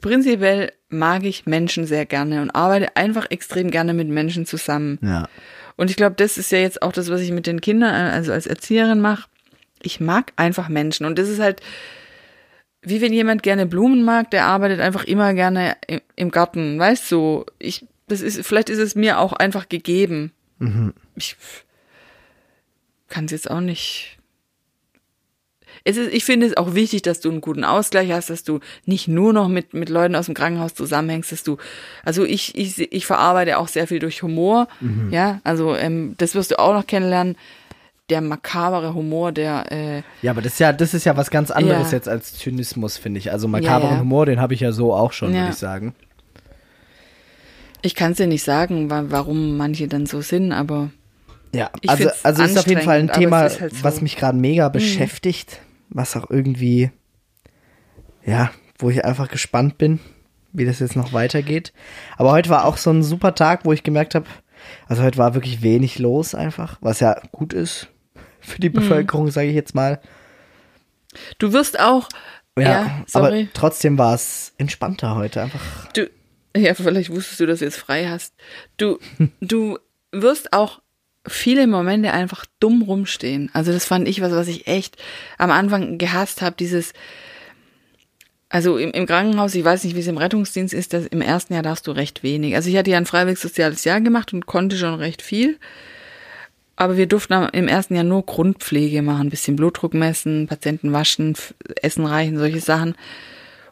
[SPEAKER 1] prinzipiell mag ich Menschen sehr gerne und arbeite einfach extrem gerne mit Menschen zusammen.
[SPEAKER 2] Ja.
[SPEAKER 1] Und ich glaube, das ist ja jetzt auch das, was ich mit den Kindern, also als Erzieherin mache. Ich mag einfach Menschen. Und das ist halt, wie wenn jemand gerne Blumen mag, der arbeitet einfach immer gerne im, Garten. Weißt du, so, ich, das ist, vielleicht ist es mir auch einfach gegeben. Ich kann es jetzt auch nicht. Es ist, ich finde es auch wichtig, dass du einen guten Ausgleich hast, dass du nicht nur noch mit, mit Leuten aus dem Krankenhaus zusammenhängst, dass du, also ich, ich, ich verarbeite auch sehr viel durch Humor, ja, also ähm, das wirst du auch noch kennenlernen, der makabere Humor, der, äh,
[SPEAKER 2] Ja, aber das ist ja, das ist ja was ganz anderes
[SPEAKER 1] Ja.
[SPEAKER 2] jetzt als Zynismus, finde ich. Also makaberen
[SPEAKER 1] Ja, ja.
[SPEAKER 2] Humor, den habe ich ja so auch schon, würde ich sagen.
[SPEAKER 1] ich kann es dir nicht sagen, wa warum manche dann so sind, aber
[SPEAKER 2] Ja, also, also ist auf jeden Fall ein Thema,
[SPEAKER 1] halt so. Mhm.
[SPEAKER 2] was mich gerade mega beschäftigt, was auch irgendwie, ja, wo ich einfach gespannt bin, wie das jetzt noch weitergeht. Aber heute war auch so ein super Tag, wo ich gemerkt habe, also heute war wirklich wenig los einfach, was ja gut ist für
[SPEAKER 1] Mhm.
[SPEAKER 2] die Bevölkerung, sage ich jetzt mal.
[SPEAKER 1] du wirst auch, ja,
[SPEAKER 2] aber
[SPEAKER 1] sorry.
[SPEAKER 2] trotzdem war es entspannter heute einfach.
[SPEAKER 1] Du, ja, vielleicht wusstest du, dass du jetzt frei hast. Du, <laughs> du wirst auch viele Momente einfach dumm rumstehen. Also das fand ich was, was ich echt am Anfang gehasst habe, dieses, also im, im Krankenhaus, ich weiß nicht, wie es im Rettungsdienst ist, das, im ersten Jahr darfst du recht wenig. Also ich hatte ja ein freiwilliges soziales Jahr gemacht und konnte schon recht viel. Aber wir durften im ersten Jahr nur Grundpflege machen, ein bisschen Blutdruck messen, Patienten waschen, Essen reichen, solche Sachen.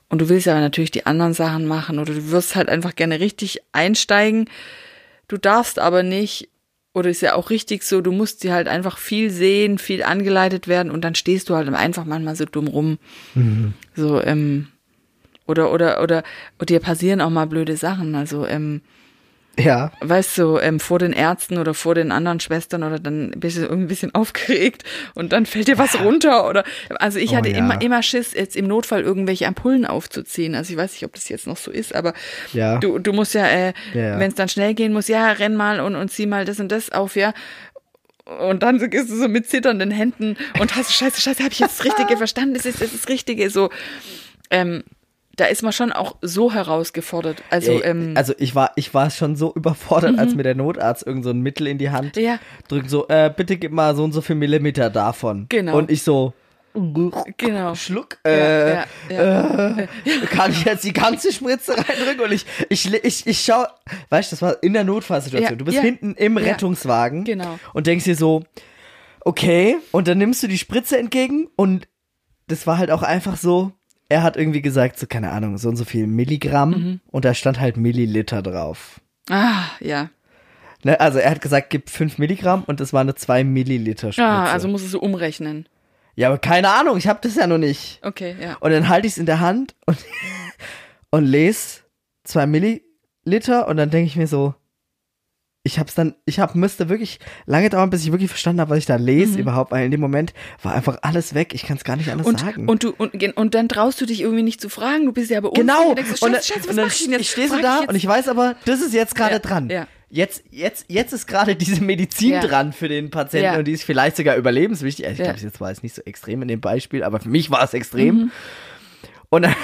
[SPEAKER 1] Und du willst aber natürlich die anderen Sachen machen oder du wirst halt einfach gerne richtig einsteigen. Du darfst aber nicht, oder ist ja auch richtig so, du musst sie halt einfach viel sehen, viel angeleitet werden und dann stehst du halt einfach manchmal so dumm rum. So, ähm, oder, oder, oder, und dir passieren auch mal blöde Sachen. Also, ähm,
[SPEAKER 2] Ja,
[SPEAKER 1] weißt du, ähm, vor den Ärzten oder vor den anderen Schwestern oder dann bist du irgendwie ein bisschen <laughs> aufgeregt und dann fällt dir was runter oder also ich
[SPEAKER 2] Oh
[SPEAKER 1] hatte
[SPEAKER 2] ja.
[SPEAKER 1] immer immer Schiss jetzt im Notfall irgendwelche Ampullen aufzuziehen. Also ich weiß nicht, ob das jetzt noch so ist, aber
[SPEAKER 2] Ja.
[SPEAKER 1] du du musst ja, äh,
[SPEAKER 2] Ja,
[SPEAKER 1] wenn es dann schnell gehen muss, ja renn mal und und zieh mal das und das auf, ja. Und dann gehst du so mit zitternden Händen und hast scheiße, scheiße, habe ich jetzt das Richtige <laughs> verstanden? Das ist das, ist das Richtige. So, ähm, da ist man schon auch so herausgefordert. Also,
[SPEAKER 2] Ey,
[SPEAKER 1] ähm,
[SPEAKER 2] also ich war, ich war schon so überfordert, als mir der Notarzt irgend so ein Mittel in die Hand
[SPEAKER 1] Ja.
[SPEAKER 2] drückt, so, äh, bitte gib mal so und so viel Millimeter davon.
[SPEAKER 1] Genau.
[SPEAKER 2] Und ich so,
[SPEAKER 1] genau.
[SPEAKER 2] Schluck, äh,
[SPEAKER 1] ja, ja. <laughs>
[SPEAKER 2] kann ich jetzt die ganze Spritze reindrücken und ich, ich, ich, ich schau, weißt du, das war in der Notfallsituation. Du bist hinten im. Rettungswagen
[SPEAKER 1] Genau.
[SPEAKER 2] und denkst dir so, okay, und dann nimmst du die Spritze entgegen und das war halt auch einfach so, er hat irgendwie gesagt, so, keine Ahnung, so und so viel Milligramm
[SPEAKER 1] Mhm.
[SPEAKER 2] und da stand halt Milliliter drauf.
[SPEAKER 1] Ah, ja.
[SPEAKER 2] Ne, also er hat gesagt, gib 5 Milligramm und das war eine 2 Milliliter Spritze.
[SPEAKER 1] Ja, also musst du so umrechnen.
[SPEAKER 2] ja, aber keine Ahnung, ich habe das ja noch nicht.
[SPEAKER 1] Okay, ja.
[SPEAKER 2] Und dann halte ich es in der Hand und, <laughs> und lese 2 Milliliter und dann denke ich mir so, ich hab's dann, ich hab, müsste wirklich lange dauern, bis ich wirklich verstanden habe, was ich da lese überhaupt, weil in dem Moment war einfach alles weg. Ich kann es gar nicht anders
[SPEAKER 1] Und,
[SPEAKER 2] sagen.
[SPEAKER 1] und du und, und dann traust du dich irgendwie nicht zu fragen. Du bist ja aber
[SPEAKER 2] genau.
[SPEAKER 1] denkst du,
[SPEAKER 2] und dann,
[SPEAKER 1] Scheiße, Scheiße,
[SPEAKER 2] und dann
[SPEAKER 1] ich
[SPEAKER 2] ich stehe so da
[SPEAKER 1] jetzt?
[SPEAKER 2] und ich weiß aber, das ist jetzt gerade
[SPEAKER 1] Ja,
[SPEAKER 2] dran.
[SPEAKER 1] ja.
[SPEAKER 2] Jetzt, jetzt, jetzt ist gerade diese Medizin
[SPEAKER 1] Ja.
[SPEAKER 2] dran für den Patienten und die ist vielleicht sogar überlebenswichtig. Also ich glaube, jetzt war es nicht so extrem in dem Beispiel, aber für mich war es extrem.
[SPEAKER 1] Mhm.
[SPEAKER 2] Und, dann-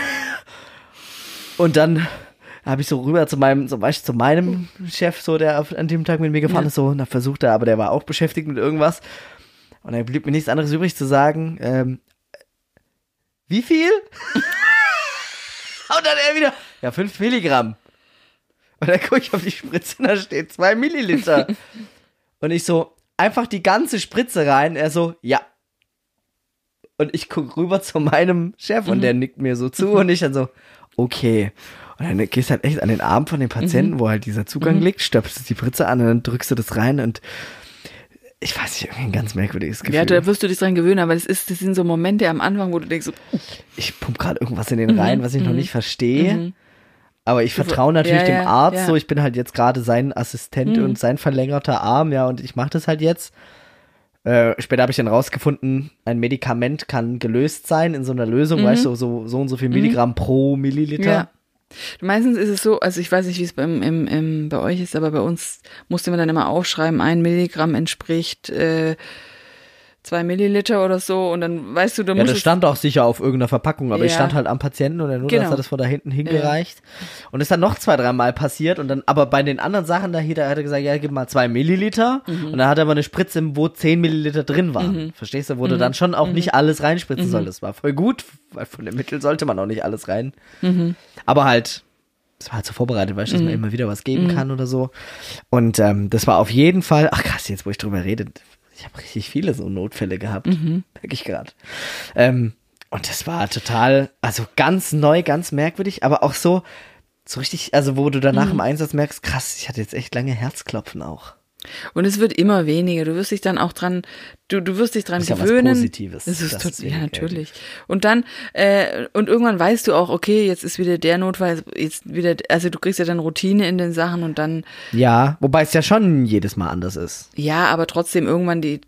[SPEAKER 2] und dann habe ich so rüber zu meinem, zum Beispiel zu meinem Chef, so der an dem Tag mit mir gefahren
[SPEAKER 1] Ja.
[SPEAKER 2] ist, so, und dann versucht er, aber der war auch beschäftigt mit irgendwas. Und dann blieb mir nichts anderes übrig zu sagen, ähm, wie viel? <laughs> und dann er wieder, Ja, 5 Milligramm. Und dann gucke ich auf die Spritze und da steht 2 Milliliter. und ich so, einfach die ganze Spritze rein. Er so, ja. Und ich guck rüber zu meinem Chef und der nickt mir so zu und ich dann so, okay. Und dann gehst du halt echt an den Arm von dem Patienten, wo halt dieser Zugang liegt, stöpselst die Spritze an und dann drückst du das rein und ich weiß nicht, irgendwie ein ganz merkwürdiges Gefühl.
[SPEAKER 1] Ja, da wirst du dich dran gewöhnen, aber das, ist, das sind so Momente am Anfang, wo du denkst, so,
[SPEAKER 2] ich pump gerade irgendwas in den rein, was ich noch nicht verstehe. Aber ich vertraue natürlich
[SPEAKER 1] Ja,
[SPEAKER 2] dem
[SPEAKER 1] ja,
[SPEAKER 2] Arzt
[SPEAKER 1] ja.
[SPEAKER 2] so. Ich bin halt jetzt gerade sein Assistent und sein verlängerter Arm, ja, und ich mache das halt jetzt. Äh, später habe ich dann rausgefunden, ein Medikament kann gelöst sein in so einer Lösung, weißt du, so, so und so viel Milligramm pro Milliliter.
[SPEAKER 1] Ja. Meistens ist es so, also ich weiß nicht, wie es beim, im, im, bei euch ist, aber bei uns musste man dann immer aufschreiben, ein Milligramm entspricht äh, zwei Milliliter oder so und dann weißt du, du
[SPEAKER 2] Ja,
[SPEAKER 1] musst
[SPEAKER 2] das
[SPEAKER 1] es-
[SPEAKER 2] stand auch sicher auf irgendeiner Verpackung, aber ich
[SPEAKER 1] Ja.
[SPEAKER 2] stand halt am Patienten und der Notarzt
[SPEAKER 1] Genau.
[SPEAKER 2] hat das von da hinten hingereicht. Und ist dann noch zwei, dreimal passiert und dann, aber bei den anderen Sachen da hier, da hat er gesagt, ja, gib mal zwei Milliliter
[SPEAKER 1] Mhm.
[SPEAKER 2] und dann hat er aber eine Spritze, wo zehn Milliliter drin waren. Verstehst du, wo du
[SPEAKER 1] Mhm.
[SPEAKER 2] dann schon auch nicht alles reinspritzen solltest. Das war voll gut, weil von dem Mittel sollte man auch nicht alles rein.
[SPEAKER 1] Mhm.
[SPEAKER 2] Aber halt, es war halt so vorbereitet, weißt du, dass man immer wieder was geben kann oder so. Und ähm, das war auf jeden Fall, ach krass, jetzt wo ich drüber rede, ich habe richtig viele so Notfälle gehabt, merke ich gerade. Ähm, und das war total, also ganz neu, ganz merkwürdig, aber auch so, so richtig, also wo du danach im Einsatz merkst, krass, ich hatte jetzt echt lange Herzklopfen auch.
[SPEAKER 1] Und es wird immer weniger. Du wirst dich dann auch dran, du, du wirst dich dran
[SPEAKER 2] Ist ja was
[SPEAKER 1] gewöhnen.
[SPEAKER 2] Positives,
[SPEAKER 1] Das ist tot,
[SPEAKER 2] es
[SPEAKER 1] ja, natürlich. Und dann, äh, und irgendwann weißt du auch, okay, jetzt ist wieder der Notfall, jetzt wieder, also du kriegst ja dann Routine in den Sachen und dann,
[SPEAKER 2] Ja, wobei es ja schon jedes Mal anders ist.
[SPEAKER 1] ja, aber trotzdem irgendwann die,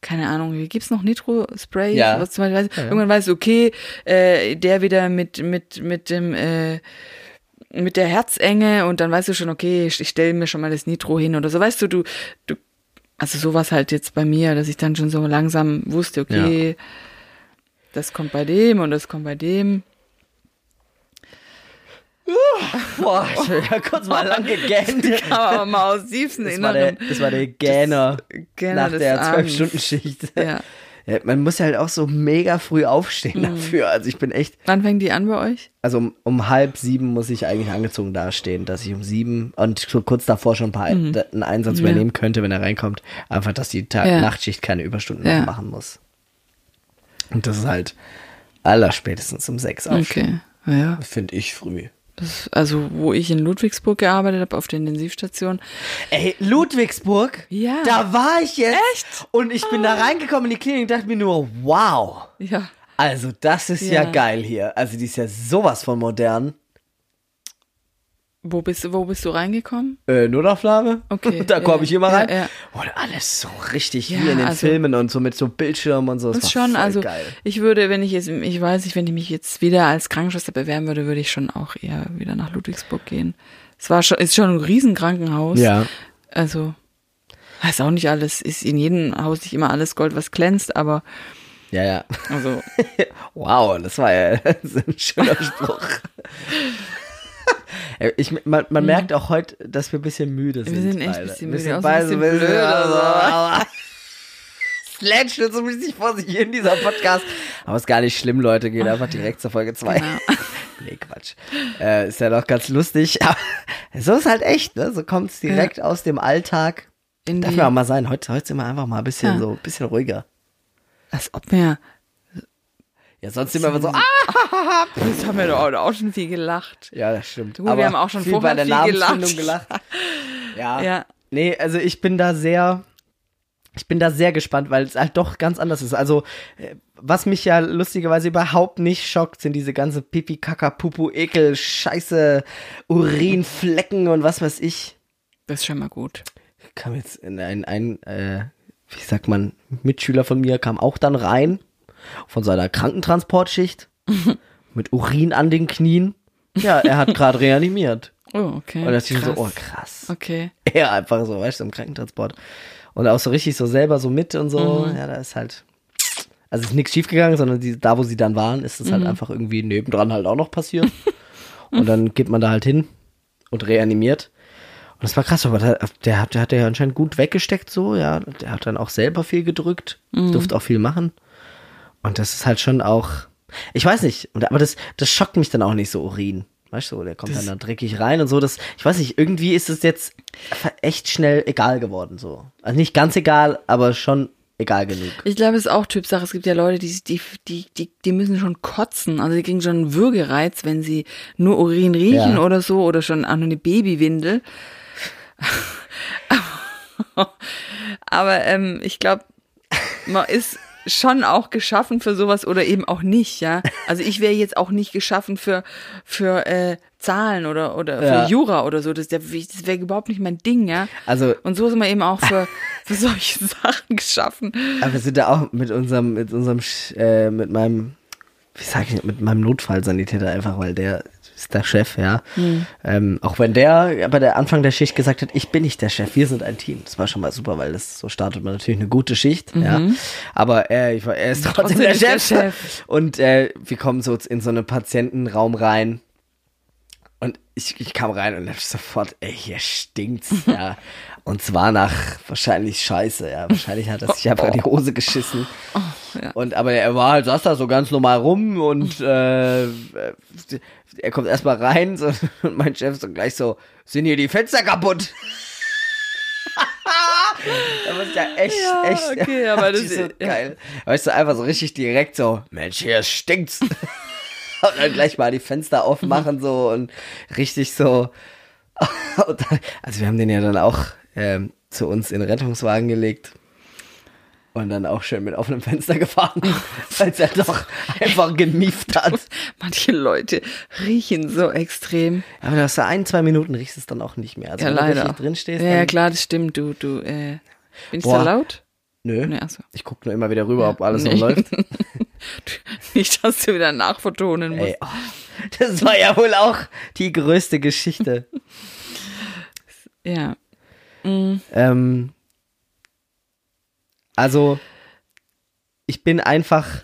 [SPEAKER 1] keine Ahnung, wie gibt's noch Nitro-Spray?
[SPEAKER 2] Ja.
[SPEAKER 1] Was zum Beispiel, weißt, Irgendwann weißt du, okay, äh, der wieder mit, mit, mit dem, äh, mit der Herzenge und dann weißt du schon, okay, ich, ich stelle mir schon mal das Nitro hin oder so. Weißt du, du, du, also sowas halt jetzt bei mir, dass ich dann schon so langsam wusste, okay, das kommt bei dem und das kommt bei dem.
[SPEAKER 2] Boah, ich hab ja kurz mal lang gegähnt. <laughs>
[SPEAKER 1] Aber mal aus tiefsten
[SPEAKER 2] Das war der,
[SPEAKER 1] Inneren.
[SPEAKER 2] das war der Gähner
[SPEAKER 1] Gähner
[SPEAKER 2] nach der
[SPEAKER 1] Abends.
[SPEAKER 2] 12-Stunden-Schicht.
[SPEAKER 1] Ja.
[SPEAKER 2] Man muss ja halt auch so mega früh aufstehen
[SPEAKER 1] Mhm.
[SPEAKER 2] dafür. Also ich bin echt,
[SPEAKER 1] Wann fängt die an bei euch?
[SPEAKER 2] also um, um halb sieben muss ich eigentlich angezogen dastehen, dass ich um sieben und so kurz davor schon ein paar einen Einsatz
[SPEAKER 1] Mhm. Ja.
[SPEAKER 2] übernehmen könnte, wenn er reinkommt. Einfach, dass die Tag
[SPEAKER 1] Ja.
[SPEAKER 2] Nachtschicht keine Überstunden
[SPEAKER 1] Ja.
[SPEAKER 2] machen muss. Und das ist halt allerspätestens um sechs aufstehen.
[SPEAKER 1] Okay. Ja.
[SPEAKER 2] Finde ich früh.
[SPEAKER 1] Also, wo ich in Ludwigsburg gearbeitet habe, auf der Intensivstation.
[SPEAKER 2] Ey, Ludwigsburg?
[SPEAKER 1] Ja.
[SPEAKER 2] Da war ich jetzt.
[SPEAKER 1] Echt?
[SPEAKER 2] Und ich bin da reingekommen in die Klinik und dachte mir nur, wow.
[SPEAKER 1] Ja.
[SPEAKER 2] Also, das ist ja.
[SPEAKER 1] Ja.
[SPEAKER 2] geil hier. Also, die ist ja sowas von modern.
[SPEAKER 1] Wo bist du, wo bist du reingekommen?
[SPEAKER 2] Äh, Notaufnahme?
[SPEAKER 1] Okay, <laughs>
[SPEAKER 2] da komme ich immer
[SPEAKER 1] ja,
[SPEAKER 2] rein.
[SPEAKER 1] ja.
[SPEAKER 2] Und alles so richtig
[SPEAKER 1] Ja,
[SPEAKER 2] wie in den
[SPEAKER 1] also-
[SPEAKER 2] Filmen und so mit so Bildschirmen und so.
[SPEAKER 1] Das ist schon, also
[SPEAKER 2] geil.
[SPEAKER 1] ich würde, wenn ich jetzt, ich weiß nicht, wenn ich mich jetzt wieder als Krankenschwester bewerben würde, würde ich schon auch eher wieder nach Ludwigsburg gehen. Es war schon, ist schon ein Riesenkrankenhaus.
[SPEAKER 2] Ja.
[SPEAKER 1] Also, heißt auch nicht alles, ist in jedem Haus nicht immer alles Gold, was glänzt, aber,
[SPEAKER 2] Ja, ja.
[SPEAKER 1] also, <laughs>
[SPEAKER 2] Wow, das war ja das <laughs> ein schöner Spruch. Ey, Ich, man man merkt auch heute, dass wir ein bisschen müde sind.
[SPEAKER 1] Mhm. sind echt ein bisschen
[SPEAKER 2] Wir
[SPEAKER 1] müde,
[SPEAKER 2] sind
[SPEAKER 1] so ein
[SPEAKER 2] beide
[SPEAKER 1] bisschen
[SPEAKER 2] ein bisschen-
[SPEAKER 1] blöd,
[SPEAKER 2] also, aber- <laughs> Sledge so richtig vor sich hin, dieser Podcast. Aber ist gar nicht schlimm, Leute. Geht einfach direkt zur Folge 2.
[SPEAKER 1] Genau. <laughs>
[SPEAKER 2] nee, Quatsch. Äh, ist ja doch ganz lustig. Aber so ist halt echt, ne? So kommt's direkt aus dem Alltag.
[SPEAKER 1] in
[SPEAKER 2] Darf mir auch mal sein. Heute, heute sind wir einfach mal ein bisschen
[SPEAKER 1] Ja.
[SPEAKER 2] so, ein bisschen ruhiger.
[SPEAKER 1] als ob wir,
[SPEAKER 2] Ja, sonst sind wir immer so, ah! <laughs>
[SPEAKER 1] das haben wir doch auch, schon viel gelacht.
[SPEAKER 2] Ja, das stimmt.
[SPEAKER 1] Du, wir haben auch schon
[SPEAKER 2] viel
[SPEAKER 1] vorher
[SPEAKER 2] bei der
[SPEAKER 1] viel gelacht.
[SPEAKER 2] Gelacht. <laughs> Ja.
[SPEAKER 1] Ja.
[SPEAKER 2] Nee, also ich bin da sehr, ich bin da sehr gespannt, weil es halt doch ganz anders ist. Also, äh, was mich ja lustigerweise überhaupt nicht schockt, sind diese ganze Pipi, Kaka, Pupu, Ekel, Scheiße, Urinflecken und was weiß ich.
[SPEAKER 1] Das ist schon mal gut.
[SPEAKER 2] Kam jetzt in ein, ein äh, wie sagt man, Mitschüler von mir kam auch dann rein von seiner Krankentransportschicht <laughs> mit Urin an den Knien. Ja, er hat gerade reanimiert.
[SPEAKER 1] Oh, okay.
[SPEAKER 2] Und da dachte ich mir so,
[SPEAKER 1] Krass.
[SPEAKER 2] oh krass.
[SPEAKER 1] Okay.
[SPEAKER 2] Er einfach so, weißt du, im Krankentransport. Und auch so richtig so selber so mit und so. Ja, da ist halt. Also ist nichts schiefgegangen, sondern die, da, wo sie dann waren, ist es halt einfach irgendwie nebendran halt auch noch passiert. <laughs> und dann geht man da halt hin und reanimiert. Und das war krass, aber der, der, hat, der hat ja anscheinend gut weggesteckt so, ja. Der hat dann auch selber viel gedrückt, durfte auch viel machen. Und das ist halt schon auch. Ich weiß nicht, aber das, das schockt mich dann auch nicht so, Urin. Weißt du, der kommt dann da dreckig rein und so. Das, ich weiß nicht, irgendwie ist es jetzt echt schnell egal geworden, so. Also nicht ganz egal, aber schon egal genug.
[SPEAKER 1] Ich glaube, es ist auch Typsache. Es gibt ja Leute, die, die, die, die, die müssen schon kotzen. Also die kriegen schon einen Würgereiz, wenn sie nur Urin riechen
[SPEAKER 2] Ja.
[SPEAKER 1] oder so oder schon auch nur eine Babywindel. <laughs> Aber ähm, ich glaube, man ist schon auch geschaffen für sowas oder eben auch nicht, ja. Also ich wäre jetzt auch nicht geschaffen für für äh, Zahlen oder oder für
[SPEAKER 2] Ja.
[SPEAKER 1] Jura oder so. Das, das wäre überhaupt nicht mein Ding, ja.
[SPEAKER 2] Also,
[SPEAKER 1] Und so sind wir eben auch für, <laughs> für solche Sachen geschaffen.
[SPEAKER 2] aber wir sind da auch mit unserem, mit unserem, Sch- äh, mit meinem, wie sag ich, mit meinem Notfallsanitäter einfach, weil der ist der Chef, ja. Ähm, auch wenn der bei der Anfang der Schicht gesagt hat, ich bin nicht der Chef, wir sind ein Team. Das war schon mal super, weil das so startet man natürlich eine gute Schicht, ja. Aber er, ich, er ist trotzdem,
[SPEAKER 1] Trotzdem
[SPEAKER 2] der,
[SPEAKER 1] ist der
[SPEAKER 2] Chef.
[SPEAKER 1] Chef.
[SPEAKER 2] Und äh, wir kommen so in so einen Patientenraum rein. Und ich, ich kam rein und hab sofort, ey, hier stinkt's, ja. <laughs> Und zwar nach wahrscheinlich Scheiße, ja. Wahrscheinlich hat er sich einfach in die Hose geschissen.
[SPEAKER 1] ja.
[SPEAKER 2] Und aber er war halt, saß da so ganz normal rum und <laughs> äh, er kommt erstmal rein so, <laughs> und mein Chef so gleich so, sind hier die Fenster kaputt? <laughs> da muss ich ja echt,
[SPEAKER 1] Ja,
[SPEAKER 2] echt.
[SPEAKER 1] okay, aber das
[SPEAKER 2] ich so
[SPEAKER 1] ist- ja.
[SPEAKER 2] geil. Weißt du, einfach so richtig direkt so, Mensch, hier stinkt's. und dann gleich mal die Fenster aufmachen so und richtig so. Also wir haben den ja dann auch ähm, zu uns in den Rettungswagen gelegt. Und dann auch schön mit offenem Fenster gefahren, weil es ja doch einfach gemieft hat.
[SPEAKER 1] Manche Leute riechen so extrem.
[SPEAKER 2] Aber nach so ein, zwei Minuten riechst du es dann auch nicht mehr. Also
[SPEAKER 1] Ja,
[SPEAKER 2] wenn du
[SPEAKER 1] leider.
[SPEAKER 2] richtig drin stehst,
[SPEAKER 1] ja, klar, das stimmt. Du, du, äh, bin ich
[SPEAKER 2] Boah.
[SPEAKER 1] so laut?
[SPEAKER 2] nö.
[SPEAKER 1] Nee, achso.
[SPEAKER 2] Ich gucke nur immer wieder rüber, ob alles noch
[SPEAKER 1] Nee.
[SPEAKER 2] läuft. <laughs>
[SPEAKER 1] Nicht, dass du wieder nachvertonen musst.
[SPEAKER 2] Ey, oh, das war ja wohl auch die größte Geschichte.
[SPEAKER 1] Ja.
[SPEAKER 2] Ähm, also, ich bin einfach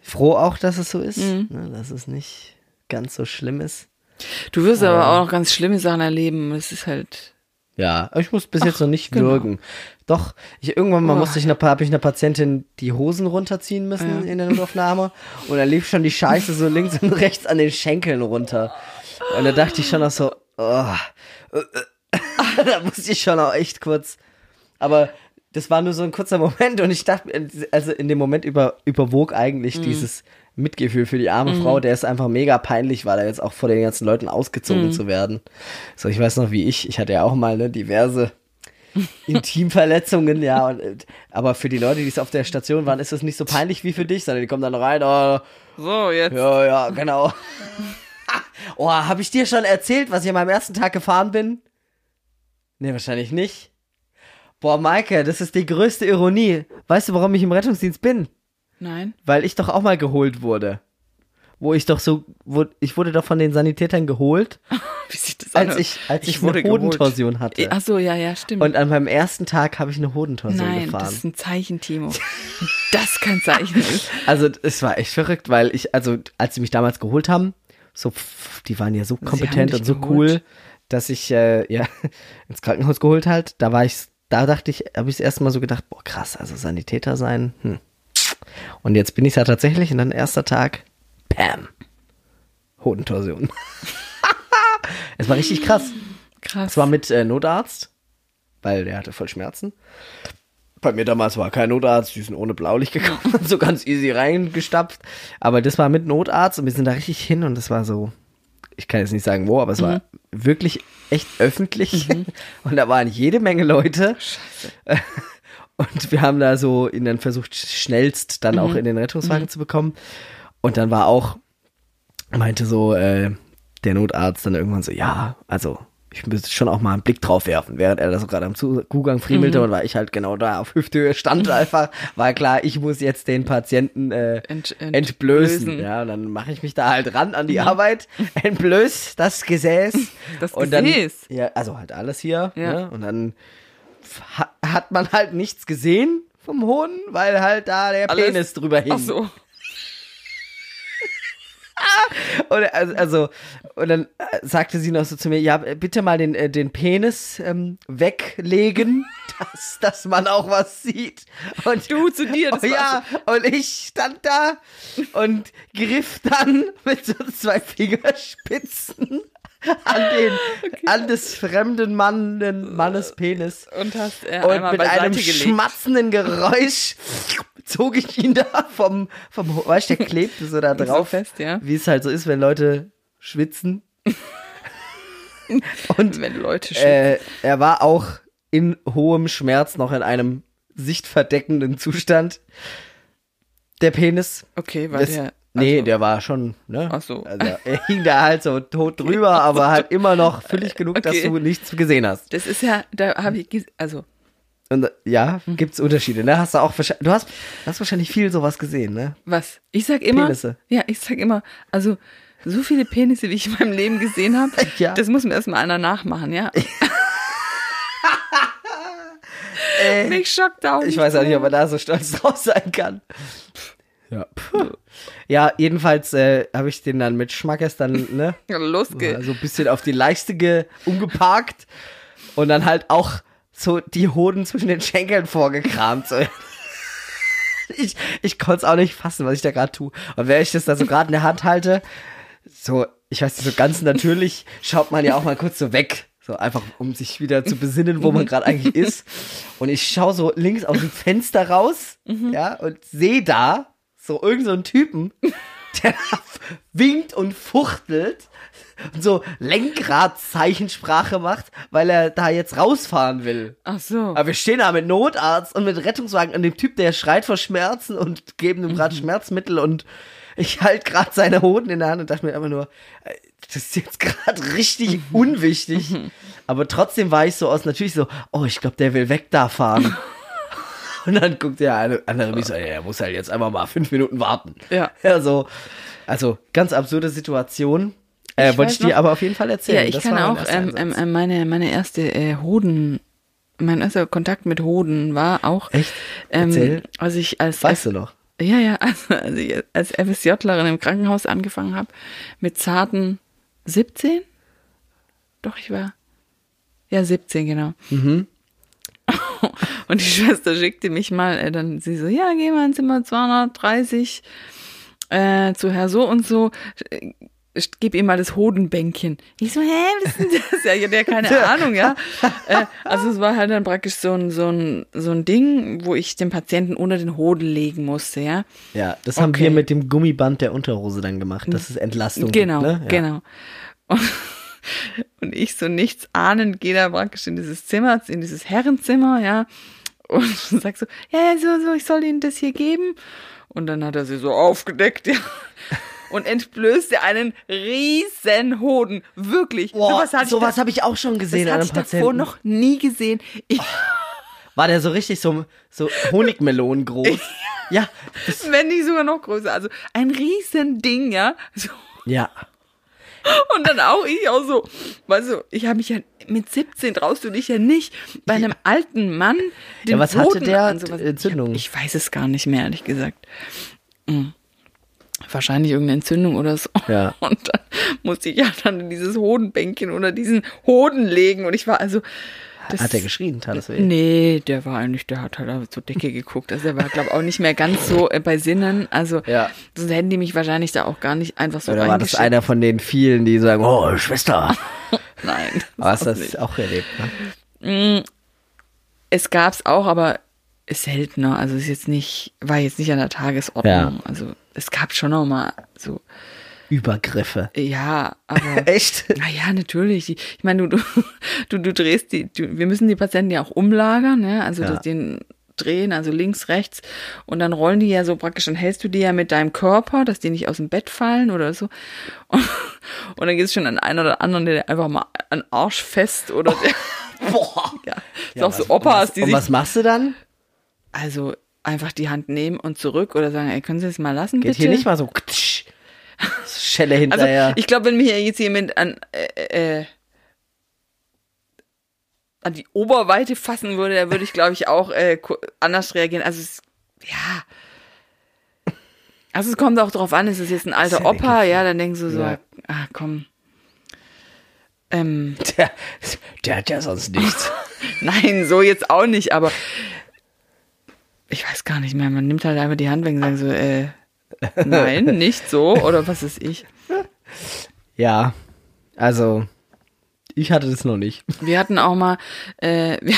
[SPEAKER 2] froh auch, dass es so ist,
[SPEAKER 1] Mhm.
[SPEAKER 2] ne, dass es nicht ganz so schlimm ist.
[SPEAKER 1] Du wirst aber auch noch ganz schlimme Sachen erleben. Es ist halt.
[SPEAKER 2] Ja, aber ich muss bis jetzt noch nicht
[SPEAKER 1] genau.
[SPEAKER 2] würgen. Doch, ich irgendwann mal
[SPEAKER 1] Oh,
[SPEAKER 2] musste ich einer, habe ich einer Patientin die Hosen runterziehen müssen
[SPEAKER 1] Ja.
[SPEAKER 2] in der Notaufnahme und da lief schon die Scheiße so links und rechts an den Schenkeln runter. Und da dachte ich schon noch so, oh, äh, äh, <laughs> da musste ich schon auch echt kurz. Aber das war nur so ein kurzer Moment und ich dachte, also in dem Moment über, überwog eigentlich dieses Mitgefühl für die arme Frau, der es einfach mega peinlich war, da jetzt auch vor den ganzen Leuten ausgezogen zu werden. So, ich weiß noch, wie ich, ich hatte ja auch mal ne, diverse <laughs> Intimverletzungen, ja, und, aber für die Leute, die es auf der Station waren, ist das nicht so peinlich wie für dich, sondern die kommen dann rein, oh,
[SPEAKER 1] So, jetzt.
[SPEAKER 2] ja, ja, genau. <laughs> oh, habe ich dir schon erzählt, was ich an meinem ersten Tag gefahren bin? Nee, wahrscheinlich nicht. Boah, Maike, das ist die größte Ironie. Weißt du, warum ich im Rettungsdienst bin?
[SPEAKER 1] Nein.
[SPEAKER 2] Weil ich doch auch mal geholt wurde. Wo ich doch so, wo, ich wurde doch von den Sanitätern geholt, <laughs>
[SPEAKER 1] Wie sieht das
[SPEAKER 2] als
[SPEAKER 1] an?
[SPEAKER 2] ich, als ich,
[SPEAKER 1] wurde
[SPEAKER 2] eine Hodentorsion hatte.
[SPEAKER 1] Ach so, ja, ja, stimmt.
[SPEAKER 2] Und an meinem ersten Tag habe ich eine Hodentorsion
[SPEAKER 1] Nein,
[SPEAKER 2] gefahren.
[SPEAKER 1] das ist ein Zeichen, Timo. <laughs> Das kein Zeichen ist.
[SPEAKER 2] Also es war echt verrückt, weil ich, also als sie mich damals geholt haben, so, pff, die waren ja so kompetent und so
[SPEAKER 1] geholt?
[SPEAKER 2] cool, dass ich äh, ja <laughs> ins Krankenhaus geholt halt. Da war ich, da dachte ich, habe ich das erste Mal so gedacht, boah krass, also Sanitäter sein. Hm. Und jetzt bin ich da tatsächlich und dann erster Tag, Pam, Hodentorsion. <laughs> es war richtig krass.
[SPEAKER 1] Krass.
[SPEAKER 2] Es war mit äh, Notarzt, weil der hatte voll Schmerzen. Bei mir damals war kein Notarzt, die sind ohne Blaulicht gekommen, <laughs> so ganz easy reingestapft. Aber das war mit Notarzt und wir sind da richtig hin und das war so, ich kann jetzt nicht sagen wo, aber es war wirklich echt öffentlich. <laughs> Und da waren jede Menge Leute. <laughs> Und wir haben da so ihn dann versucht, schnellst dann auch in den Rettungswagen zu bekommen. Und dann war auch, meinte so äh, der Notarzt dann irgendwann so, ja, also ich müsste schon auch mal einen Blick drauf werfen, während er da so gerade am Zugang friemelte und weil ich halt genau da auf Hüfthöhe stand einfach, war klar, ich muss jetzt den Patienten äh,
[SPEAKER 1] Ent-
[SPEAKER 2] entblößen.
[SPEAKER 1] entblößen.
[SPEAKER 2] Ja, und dann mache ich mich da halt ran an die Arbeit, <laughs> entblöß das Gesäß.
[SPEAKER 1] Das
[SPEAKER 2] und
[SPEAKER 1] Gesäß?
[SPEAKER 2] Dann, ja, also halt alles hier.
[SPEAKER 1] Ja.
[SPEAKER 2] Ne? Und dann ha hat man halt nichts gesehen vom Hoden, weil halt da der
[SPEAKER 1] Alles-
[SPEAKER 2] Penis drüber hing.
[SPEAKER 1] Ach so.
[SPEAKER 2] Und, also, also, und dann sagte sie noch so zu mir, ja, bitte mal den, äh, den Penis ähm, weglegen, <laughs> dass, dass man auch was sieht. Und
[SPEAKER 1] Du zu dir, das
[SPEAKER 2] oh, ja, und ich stand da und griff dann mit so zwei Fingerspitzen <laughs> an den, an des fremden Mann, Mannes Penis.
[SPEAKER 1] Und hast äh,
[SPEAKER 2] Und mit einem
[SPEAKER 1] gelegt.
[SPEAKER 2] schmatzenden Geräusch <laughs> zog ich ihn da vom, vom weißt du, der klebte so da <laughs>
[SPEAKER 1] So
[SPEAKER 2] drauf.
[SPEAKER 1] fest, ja.
[SPEAKER 2] Wie es halt so ist, wenn Leute schwitzen. Und
[SPEAKER 1] Wenn Leute sch-
[SPEAKER 2] äh, er war auch in hohem Schmerz noch in einem sichtverdeckenden Zustand. Der Penis.
[SPEAKER 1] Okay, war
[SPEAKER 2] Das,
[SPEAKER 1] der.
[SPEAKER 2] Nee,
[SPEAKER 1] also-
[SPEAKER 2] der war schon, ne?
[SPEAKER 1] Ach so.
[SPEAKER 2] Also, er hing da halt so tot drüber, <laughs> aber halt immer noch füllig genug, dass
[SPEAKER 1] Okay.
[SPEAKER 2] du nichts gesehen hast.
[SPEAKER 1] Das ist ja, da habe ich, also
[SPEAKER 2] Und äh, ja, gibt's Unterschiede, ne? Hast du auch wahrscheinlich, du hast, hast wahrscheinlich viel sowas gesehen, ne?
[SPEAKER 1] was? Ich sag immer,
[SPEAKER 2] Penisse.
[SPEAKER 1] ja, ich sag immer, also so viele Penisse, wie ich in meinem Leben gesehen habe, <laughs>
[SPEAKER 2] Ja.
[SPEAKER 1] das muss mir erstmal einer nachmachen, ja. <laughs> Mich schockt auch.
[SPEAKER 2] Äh, Ich weiß auch nicht, ob man da so stolz drauf sein kann. Ja. Ja, jedenfalls äh, habe ich den dann mit Schmackes dann, ne? <laughs>
[SPEAKER 1] Losge.
[SPEAKER 2] so ein bisschen auf die Leiste ge umgeparkt und dann halt auch so die Hoden zwischen den Schenkeln vorgekramt. So. <laughs> Ich, ich konnte es auch nicht fassen, was ich da gerade tue. Und während ich das da so gerade in der Hand halte, so, ich weiß nicht, so ganz natürlich schaut man ja auch mal kurz so weg. So einfach, um sich wieder zu besinnen, wo man gerade eigentlich ist. Und ich schaue so links aus dem Fenster raus, ja, und sehe da so irgendeinen so einen Typen, <laughs> der winkt und fuchtelt und so Lenkradzeichensprache macht, weil er da jetzt rausfahren will.
[SPEAKER 1] Ach so.
[SPEAKER 2] Aber wir stehen da mit Notarzt und mit Rettungswagen und dem Typ, der schreit vor Schmerzen und geben ihm
[SPEAKER 1] Mhm.
[SPEAKER 2] gerade Schmerzmittel und ich halt gerade seine Hoden in der Hand und dachte mir einfach nur, äh, das ist jetzt gerade richtig
[SPEAKER 1] Mhm.
[SPEAKER 2] unwichtig. Aber trotzdem war ich so aus, natürlich so, oh, ich glaube, der will weg da fahren. <laughs> <laughs> und dann guckt der eine, andere mich so, ja, er muss halt jetzt einfach mal fünf Minuten warten.
[SPEAKER 1] Ja. <laughs>
[SPEAKER 2] Ja, so, also ganz absurde Situation. Äh,
[SPEAKER 1] Ich
[SPEAKER 2] wollte ich dir
[SPEAKER 1] noch-
[SPEAKER 2] aber auf jeden Fall erzählen.
[SPEAKER 1] Ja, ich
[SPEAKER 2] Das
[SPEAKER 1] kann auch, ähm, ähm, ähm, meine, meine erste äh, Hoden, mein erster Kontakt mit Hoden war auch,
[SPEAKER 2] Echt?
[SPEAKER 1] ähm,
[SPEAKER 2] Erzähl.
[SPEAKER 1] als ich als
[SPEAKER 2] weißt du noch?
[SPEAKER 1] Ja, ja, <laughs> also, als ich als FSJlerin im Krankenhaus angefangen habe, mit zarten 17? Doch, ich war, ja, 17, genau.
[SPEAKER 2] Mhm. <laughs>
[SPEAKER 1] Und die Schwester schickte mich mal, äh, dann sie so, ja, geh mal ins Zimmer 230 äh, zu Herr so und so, äh, ich gib ihm mal das Hodenbänkchen. Ich so, hä, was ist denn das? Ja, ich hatte ja keine <laughs> Ahnung, ja. Äh, also es war halt dann praktisch so ein, so ein, so ein Ding, wo ich den Patienten unter den Hoden legen musste, ja.
[SPEAKER 2] Ja, das haben
[SPEAKER 1] Okay.
[SPEAKER 2] wir mit dem Gummiband der Unterhose dann gemacht. Das ist Entlastung.
[SPEAKER 1] Genau,
[SPEAKER 2] ne? ja.
[SPEAKER 1] genau. Und, und ich so nichts ahnend gehe da praktisch in dieses Zimmer, in dieses Herrenzimmer, ja. Und <laughs> sag so, ja, so, so, ich soll Ihnen das hier geben. Und dann hat er sie so aufgedeckt, <laughs> ja. Und entblößte einen riesen Hoden. Wirklich.
[SPEAKER 2] Boah,
[SPEAKER 1] sowas hatte
[SPEAKER 2] sowas habe ich auch schon gesehen
[SPEAKER 1] das hatte ich davor
[SPEAKER 2] Patienten.
[SPEAKER 1] noch nie gesehen. Ich,
[SPEAKER 2] War der so richtig so, so Honigmelonen groß? <laughs> ja, das,
[SPEAKER 1] wenn nicht sogar noch größer. Also ein riesen Ding, ja. So.
[SPEAKER 2] ja.
[SPEAKER 1] Und dann auch ich auch so, weißt du, ich habe mich ja mit 17 traust du dich ja nicht bei einem alten Mann den
[SPEAKER 2] Ja, was hatte
[SPEAKER 1] Hoden
[SPEAKER 2] der?
[SPEAKER 1] an sowas-
[SPEAKER 2] Entzündung?
[SPEAKER 1] Ich, hab- ich weiß es gar nicht mehr, ehrlich gesagt. Hm. Wahrscheinlich irgendeine Entzündung oder so.
[SPEAKER 2] Ja. <laughs>
[SPEAKER 1] Und dann musste ich ja dann in dieses Hodenbänkchen oder diesen Hoden legen und ich war also. Das,
[SPEAKER 2] Hat er geschrien, weh?
[SPEAKER 1] Nee, der war eigentlich, der hat halt zur Decke geguckt. Also er war, glaube auch nicht mehr ganz so äh, bei Sinnen. Also
[SPEAKER 2] Ja.
[SPEAKER 1] sonst hätten die mich wahrscheinlich da auch gar nicht einfach so
[SPEAKER 2] Oder war das einer von den vielen, die sagen, oh, Schwester? <laughs>
[SPEAKER 1] Nein.
[SPEAKER 2] Aber hast du das
[SPEAKER 1] nicht.
[SPEAKER 2] auch erlebt, ne?
[SPEAKER 1] Es gab's auch, aber ist seltener. Also ist jetzt nicht, war jetzt nicht an der Tagesordnung.
[SPEAKER 2] Ja.
[SPEAKER 1] Also es gab schon noch mal so,
[SPEAKER 2] Übergriffe.
[SPEAKER 1] ja, aber. <laughs>
[SPEAKER 2] Echt?
[SPEAKER 1] Naja, natürlich. Ich meine, du, du, du, du drehst die, du, wir müssen die Patienten ja auch umlagern, ne? Also
[SPEAKER 2] Ja.
[SPEAKER 1] den drehen, also links, rechts. Und dann rollen die ja so praktisch, dann hältst du die ja mit deinem Körper, dass die nicht aus dem Bett fallen oder so. Und, <laughs> und dann gibt es schon an einen oder anderen, der einfach mal an Arsch fest oder der, <laughs>
[SPEAKER 2] Boah.
[SPEAKER 1] ja, ist
[SPEAKER 2] Ja,
[SPEAKER 1] auch so
[SPEAKER 2] was-
[SPEAKER 1] Opas,
[SPEAKER 2] und
[SPEAKER 1] die
[SPEAKER 2] was, Und
[SPEAKER 1] sich
[SPEAKER 2] was machst du dann?
[SPEAKER 1] also einfach die Hand nehmen und zurück oder sagen, ey, können Sie das mal lassen,
[SPEAKER 2] Geht
[SPEAKER 1] bitte?
[SPEAKER 2] hier nicht mal so Schelle
[SPEAKER 1] also
[SPEAKER 2] hinterher.
[SPEAKER 1] ich glaube, wenn mir jetzt jemand an äh, äh, an die Oberweite fassen würde, da würde ich, glaube ich, auch äh, anders reagieren. Also es, ja, Also es kommt auch drauf an, ist es jetzt ein alter
[SPEAKER 2] Sehr
[SPEAKER 1] Opa, ja, dann denkst du so,
[SPEAKER 2] Ja.
[SPEAKER 1] ah komm. Ähm, <laughs>
[SPEAKER 2] Der, der hat ja sonst nichts. <laughs>
[SPEAKER 1] nein, so jetzt auch nicht, aber ich weiß gar nicht mehr. Man nimmt halt einfach die Hand weg und sagt so, äh, nein, <laughs> nicht so, oder was ist ich?
[SPEAKER 2] ja, also ich hatte das noch nicht.
[SPEAKER 1] Wir hatten auch mal, äh, <laughs> wir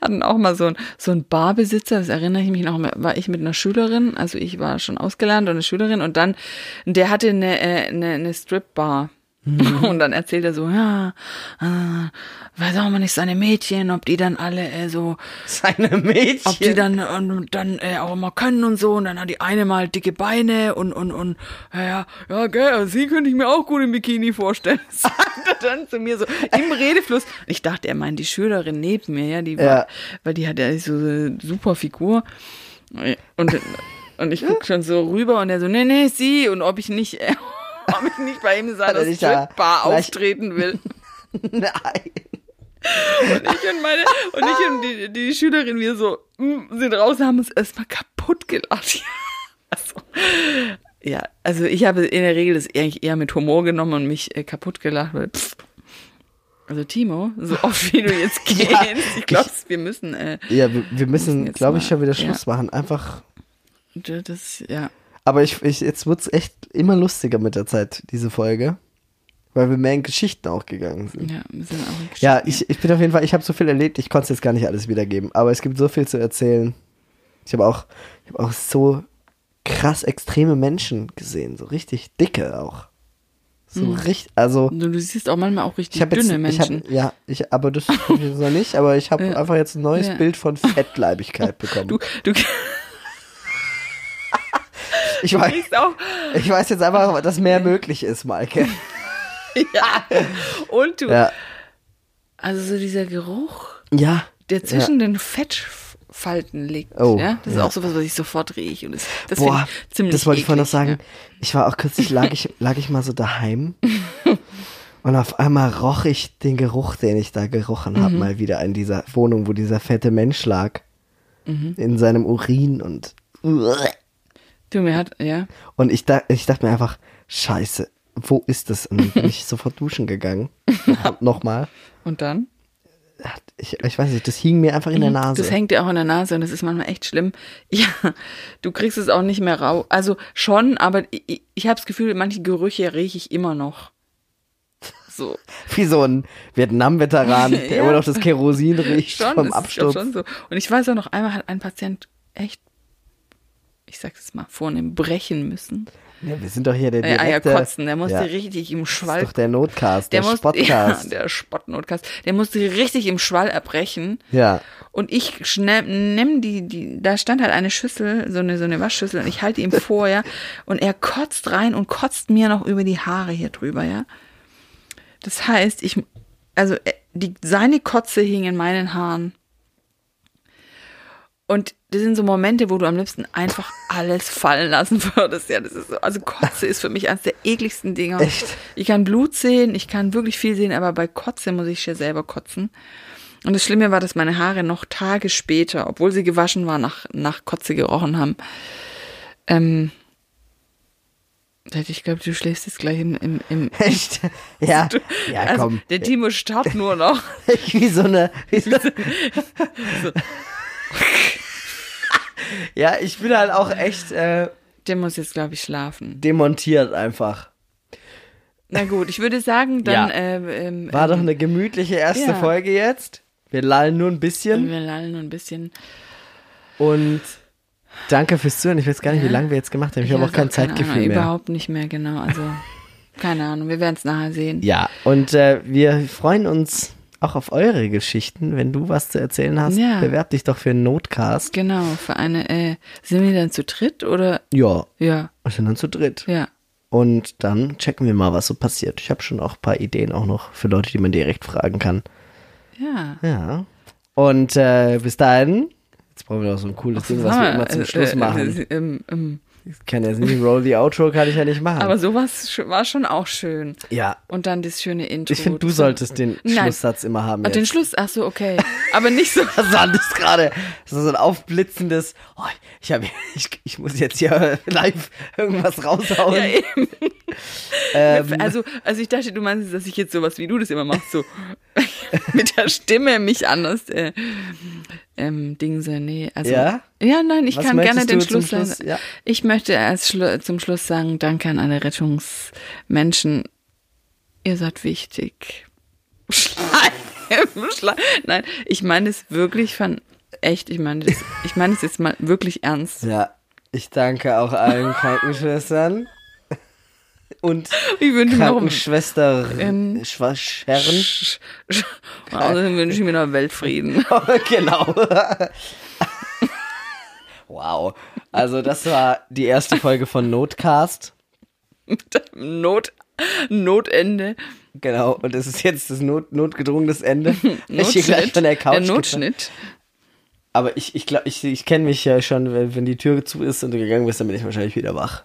[SPEAKER 1] hatten auch mal so ein, so ein Barbesitzer, das erinnere ich mich noch, war ich mit einer Schülerin, also ich war schon ausgelernt und eine Schülerin und dann, der hatte eine, äh, eine, eine Strip-Bar. <laughs> Und dann erzählt er so, ja, äh, weiß auch mal nicht, seine Mädchen, ob die dann alle äh, so,
[SPEAKER 2] Seine Mädchen.
[SPEAKER 1] ob die dann und dann äh, auch mal können und so und dann hat die eine mal dicke Beine und und und ja ja ja gell, sie könnte ich mir auch gut im Bikini vorstellen <laughs> sagt er dann zu mir so im Redefluss ich dachte er meint die Schülerin neben mir ja die war,
[SPEAKER 2] Ja.
[SPEAKER 1] weil die hat ja so eine super Figur und und ich guck <laughs> schon so rüber und er so nee nee sie und ob ich nicht äh, ob ich nicht bei ihm in
[SPEAKER 2] Hat er
[SPEAKER 1] seiner
[SPEAKER 2] dich da gleich-
[SPEAKER 1] auftreten will <laughs>
[SPEAKER 2] Nein.
[SPEAKER 1] und ich und meine und ich und die, die Schülerin wir so mm, sind raus haben uns erstmal kaputt gelacht. <laughs> Also, ja, also ich habe in der Regel das eigentlich eher mit Humor genommen und mich äh, kaputt gelacht, weil pff, also Timo, so oft wie du jetzt <laughs> gehst,
[SPEAKER 2] Ja,
[SPEAKER 1] ich glaube, wir müssen äh,
[SPEAKER 2] Ja, wir, wir müssen,
[SPEAKER 1] jetzt
[SPEAKER 2] glaube ich, schon wieder
[SPEAKER 1] ja.
[SPEAKER 2] Schluss machen. Einfach.
[SPEAKER 1] das ja
[SPEAKER 2] Aber ich, ich, jetzt wird's echt immer lustiger mit der Zeit, diese Folge. Weil wir mehr in Geschichten auch gegangen sind.
[SPEAKER 1] ja, wir sind auch in
[SPEAKER 2] Ja,
[SPEAKER 1] Geschichten,
[SPEAKER 2] ich, ich bin auf jeden Fall, ich habe so viel erlebt, ich konnte es jetzt gar nicht alles wiedergeben, aber es gibt so viel zu erzählen. Ich habe auch, ich habe auch so krass extreme Menschen gesehen, so richtig dicke auch. So richtig, also
[SPEAKER 1] Du, du siehst auch manchmal auch richtig
[SPEAKER 2] ich habe jetzt,
[SPEAKER 1] dünne
[SPEAKER 2] ich
[SPEAKER 1] Menschen.
[SPEAKER 2] hab, ja, ich, aber das hab ich noch nicht, aber ich habe <laughs>
[SPEAKER 1] Ja.
[SPEAKER 2] einfach jetzt ein neues
[SPEAKER 1] Ja.
[SPEAKER 2] Bild von <laughs> Fettleibigkeit bekommen.
[SPEAKER 1] du, du <laughs>
[SPEAKER 2] ich weiß, ich weiß jetzt einfach, dass mehr möglich ist, Maike. <laughs>
[SPEAKER 1] ja und du
[SPEAKER 2] Ja,
[SPEAKER 1] also so dieser Geruch
[SPEAKER 2] ja,
[SPEAKER 1] der zwischen den Fettfalten liegt.
[SPEAKER 2] Oh,
[SPEAKER 1] ja? Das
[SPEAKER 2] ja.
[SPEAKER 1] ist auch sowas, was ich sofort rieche. Und das, das
[SPEAKER 2] Boah,
[SPEAKER 1] ich ziemlich
[SPEAKER 2] das wollte ich vorhin noch sagen. Ich war auch kürzlich, lag ich, <laughs> lag ich mal so daheim und auf einmal roch ich den Geruch, den ich da gerochen
[SPEAKER 1] Mhm.
[SPEAKER 2] habe, mal wieder in dieser Wohnung, wo dieser fette Mensch lag.
[SPEAKER 1] Mhm.
[SPEAKER 2] In seinem Urin und
[SPEAKER 1] Ja. Du, mir hat, ja.
[SPEAKER 2] und ich, da, ich dachte mir einfach, scheiße, wo ist das? Und dann bin <laughs> ich sofort duschen gegangen. Hab Nochmal.
[SPEAKER 1] Und dann?
[SPEAKER 2] Ich, ich weiß nicht, das hing mir einfach in der Nase.
[SPEAKER 1] Mhm. Das hängt dir auch in der Nase und das ist manchmal echt schlimm. <laughs> Ja, du kriegst es auch nicht mehr raus. Also schon, aber ich, ich habe das Gefühl, manche Gerüche rieche ich immer noch. So. <laughs>
[SPEAKER 2] Wie so ein Vietnam-Veteran, der
[SPEAKER 1] Ja.
[SPEAKER 2] immer noch das Kerosin riecht
[SPEAKER 1] Schon,
[SPEAKER 2] vom Absturz.
[SPEAKER 1] schon so. Und ich weiß auch noch, einmal hat ein Patient echt, ich sag's jetzt mal, vornehm brechen müssen.
[SPEAKER 2] Ja, wir sind doch hier der
[SPEAKER 1] Äh, Eier
[SPEAKER 2] direkte...
[SPEAKER 1] kotzen, der musste
[SPEAKER 2] ja,
[SPEAKER 1] richtig im
[SPEAKER 2] Das
[SPEAKER 1] Schwall
[SPEAKER 2] ist doch der Notcast, der,
[SPEAKER 1] der <laughs>
[SPEAKER 2] Spottcast.
[SPEAKER 1] Ja, der Spottnotcast. Der musste richtig im Schwall erbrechen.
[SPEAKER 2] Ja.
[SPEAKER 1] Und ich schnell, nimm die, die, da stand halt eine Schüssel, so eine, so eine Waschschüssel, und ich halte ihm <laughs> vor, ja. Und er kotzt rein und kotzt mir noch über die Haare hier drüber, ja. Das heißt, ich, also, äh, die, seine Kotze hing in meinen Haaren. Und das sind so Momente, wo du am liebsten einfach alles fallen lassen würdest. Ja, das ist so, also Kotze ist für mich eines der ekligsten Dinger.
[SPEAKER 2] Echt?
[SPEAKER 1] Ich kann Blut sehen, ich kann wirklich viel sehen, aber bei Kotze muss ich ja selber kotzen. Und das Schlimme war, dass meine Haare noch Tage später, obwohl sie gewaschen waren, nach, nach Kotze gerochen haben. Ähm, ich glaube, du schläfst jetzt gleich im, im, im <laughs>
[SPEAKER 2] Echt? Ja, ja
[SPEAKER 1] also,
[SPEAKER 2] komm.
[SPEAKER 1] Der Timo starrt nur noch. <laughs>
[SPEAKER 2] wie so eine... Wie <laughs> so ja, ich bin halt auch echt äh,
[SPEAKER 1] Der muss jetzt, glaube ich, schlafen.
[SPEAKER 2] demontiert einfach.
[SPEAKER 1] Na gut, ich würde sagen, dann
[SPEAKER 2] Ja.
[SPEAKER 1] äh, ähm,
[SPEAKER 2] War doch
[SPEAKER 1] ähm,
[SPEAKER 2] eine gemütliche erste
[SPEAKER 1] ja.
[SPEAKER 2] Folge jetzt. Wir lallen nur ein bisschen.
[SPEAKER 1] wir lallen nur ein bisschen.
[SPEAKER 2] Und danke fürs Zuhören. Ich weiß gar nicht, wie
[SPEAKER 1] Ja.
[SPEAKER 2] lange wir jetzt gemacht haben. Ich
[SPEAKER 1] Ja,
[SPEAKER 2] habe auch kein
[SPEAKER 1] keine
[SPEAKER 2] Zeitgefühl
[SPEAKER 1] Ahnung,
[SPEAKER 2] mehr.
[SPEAKER 1] Überhaupt nicht mehr, genau. Also, keine Ahnung, wir werden es nachher sehen.
[SPEAKER 2] Ja, und äh, wir freuen uns auch auf eure Geschichten. Wenn du was zu erzählen hast,
[SPEAKER 1] Ja.
[SPEAKER 2] bewerb dich doch für einen Notcast.
[SPEAKER 1] Genau, für eine, äh, sind wir dann zu dritt oder?
[SPEAKER 2] Ja,
[SPEAKER 1] Ja,
[SPEAKER 2] wir sind dann zu dritt.
[SPEAKER 1] ja.
[SPEAKER 2] Und dann checken wir mal, was so passiert. Ich habe schon auch ein paar Ideen auch noch für Leute, die man direkt fragen kann.
[SPEAKER 1] Ja.
[SPEAKER 2] Ja. Und äh, bis dahin, jetzt brauchen wir noch so ein cooles Ding, was wir immer zum
[SPEAKER 1] äh,
[SPEAKER 2] Schluss
[SPEAKER 1] äh,
[SPEAKER 2] machen.
[SPEAKER 1] äh, ähm, ähm,
[SPEAKER 2] Ich kann jetzt nicht Roll the Outro, kann ich ja nicht machen.
[SPEAKER 1] Aber sowas war schon auch schön.
[SPEAKER 2] ja,
[SPEAKER 1] Und dann das schöne Intro.
[SPEAKER 2] ich finde, du solltest den
[SPEAKER 1] Nein.
[SPEAKER 2] Schlusssatz immer haben.
[SPEAKER 1] Ah,
[SPEAKER 2] Jetzt.
[SPEAKER 1] Den Schluss, ach so, okay. Aber nicht so. <laughs>
[SPEAKER 2] Was war das gerade? So so ein aufblitzendes, oh, ich, hab, ich, ich muss jetzt hier live irgendwas raushauen.
[SPEAKER 1] Ja, eben.
[SPEAKER 2] ähm, <laughs>
[SPEAKER 1] Also, also ich dachte, du meinst, dass ich jetzt sowas wie du das immer machst, so <laughs> mit der Stimme mich anders äh, ähm, Dingse. Nee, also.
[SPEAKER 2] Ja?
[SPEAKER 1] Ja, nein, ich
[SPEAKER 2] Was
[SPEAKER 1] kann gerne den Schluss sagen.
[SPEAKER 2] Schluss? Ja.
[SPEAKER 1] Ich möchte als Schlu zum Schluss sagen, danke an alle Rettungsmenschen. Ihr seid wichtig. <laughs> Schleim, Schleim. Nein, ich meine es wirklich von echt, ich meine ich meine es jetzt mal wirklich ernst.
[SPEAKER 2] ja, ich danke auch allen Krankenschwestern und <laughs>
[SPEAKER 1] Ich wünsche mir noch
[SPEAKER 2] Krankenschwestern,
[SPEAKER 1] Ähm. Sch- Sch- Außerdem wünsche ich mir noch Weltfrieden. <laughs>
[SPEAKER 2] genau. <laughs> wow. Also das war die erste Folge von Notcast.
[SPEAKER 1] Not, Notende.
[SPEAKER 2] Genau. Und es ist jetzt das Not, notgedrungenes Ende. ich hier gleich von der Couch
[SPEAKER 1] der. Notschnitt.
[SPEAKER 2] Aber ich, ich glaube, ich, ich kenne mich ja schon, wenn, wenn die Tür zu ist und du gegangen bist, dann bin ich wahrscheinlich wieder wach.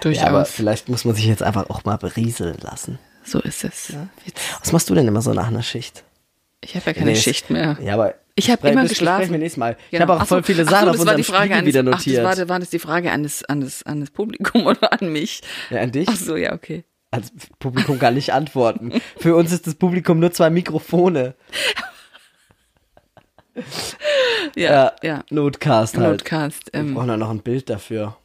[SPEAKER 1] Durchaus.
[SPEAKER 2] Ja, aber vielleicht muss man sich jetzt einfach auch mal berieseln lassen.
[SPEAKER 1] so ist es. Jetzt,
[SPEAKER 2] Was machst du denn immer so nach einer Schicht?
[SPEAKER 1] ich habe ja keine
[SPEAKER 2] Nee,
[SPEAKER 1] Schicht mehr.
[SPEAKER 2] Ja, aber
[SPEAKER 1] Ich habe immer geschlafen.
[SPEAKER 2] wir nächstes Mal. Ich
[SPEAKER 1] Genau.
[SPEAKER 2] habe auch
[SPEAKER 1] Ach so,
[SPEAKER 2] voll viele
[SPEAKER 1] ach so,
[SPEAKER 2] Sachen auf unserem
[SPEAKER 1] Frage
[SPEAKER 2] Spiegel
[SPEAKER 1] eines,
[SPEAKER 2] wieder
[SPEAKER 1] Ach,
[SPEAKER 2] notiert.
[SPEAKER 1] das war, war das die Frage an das, an das, an das Publikum oder an mich?
[SPEAKER 2] ja, an dich?
[SPEAKER 1] Ach so, ja, okay.
[SPEAKER 2] Als Publikum kann nicht antworten. Für uns ist das Publikum nur zwei Mikrofone.
[SPEAKER 1] Ja, ja.
[SPEAKER 2] Notcast halt.
[SPEAKER 1] Notcast.
[SPEAKER 2] Wir
[SPEAKER 1] Ähm,
[SPEAKER 2] brauchen auch noch ein Bild dafür.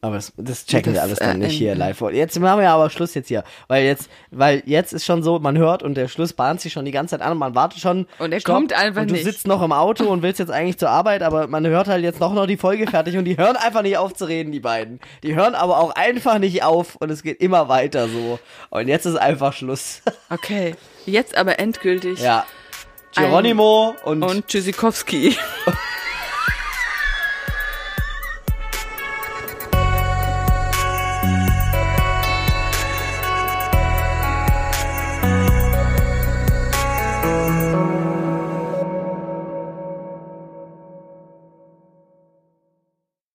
[SPEAKER 2] Aber das, das checken wir
[SPEAKER 1] Das,
[SPEAKER 2] alles dann
[SPEAKER 1] äh,
[SPEAKER 2] nicht hier live. Jetzt machen wir aber Schluss jetzt hier. Weil jetzt, weil jetzt ist schon so, man hört und der Schluss bahnt sich schon die ganze Zeit an und man wartet schon.
[SPEAKER 1] Und er kommt einfach
[SPEAKER 2] und du
[SPEAKER 1] nicht.
[SPEAKER 2] sitzt noch im Auto und willst jetzt eigentlich zur Arbeit, aber man hört halt jetzt noch, noch die Folge fertig und die hören einfach nicht auf zu reden, die beiden. Die hören aber auch einfach nicht auf und es geht immer weiter so. Und jetzt ist einfach Schluss. <laughs>
[SPEAKER 1] okay. Jetzt aber endgültig.
[SPEAKER 2] ja. Geronimo und,
[SPEAKER 1] Und Tschüssikowski. <laughs>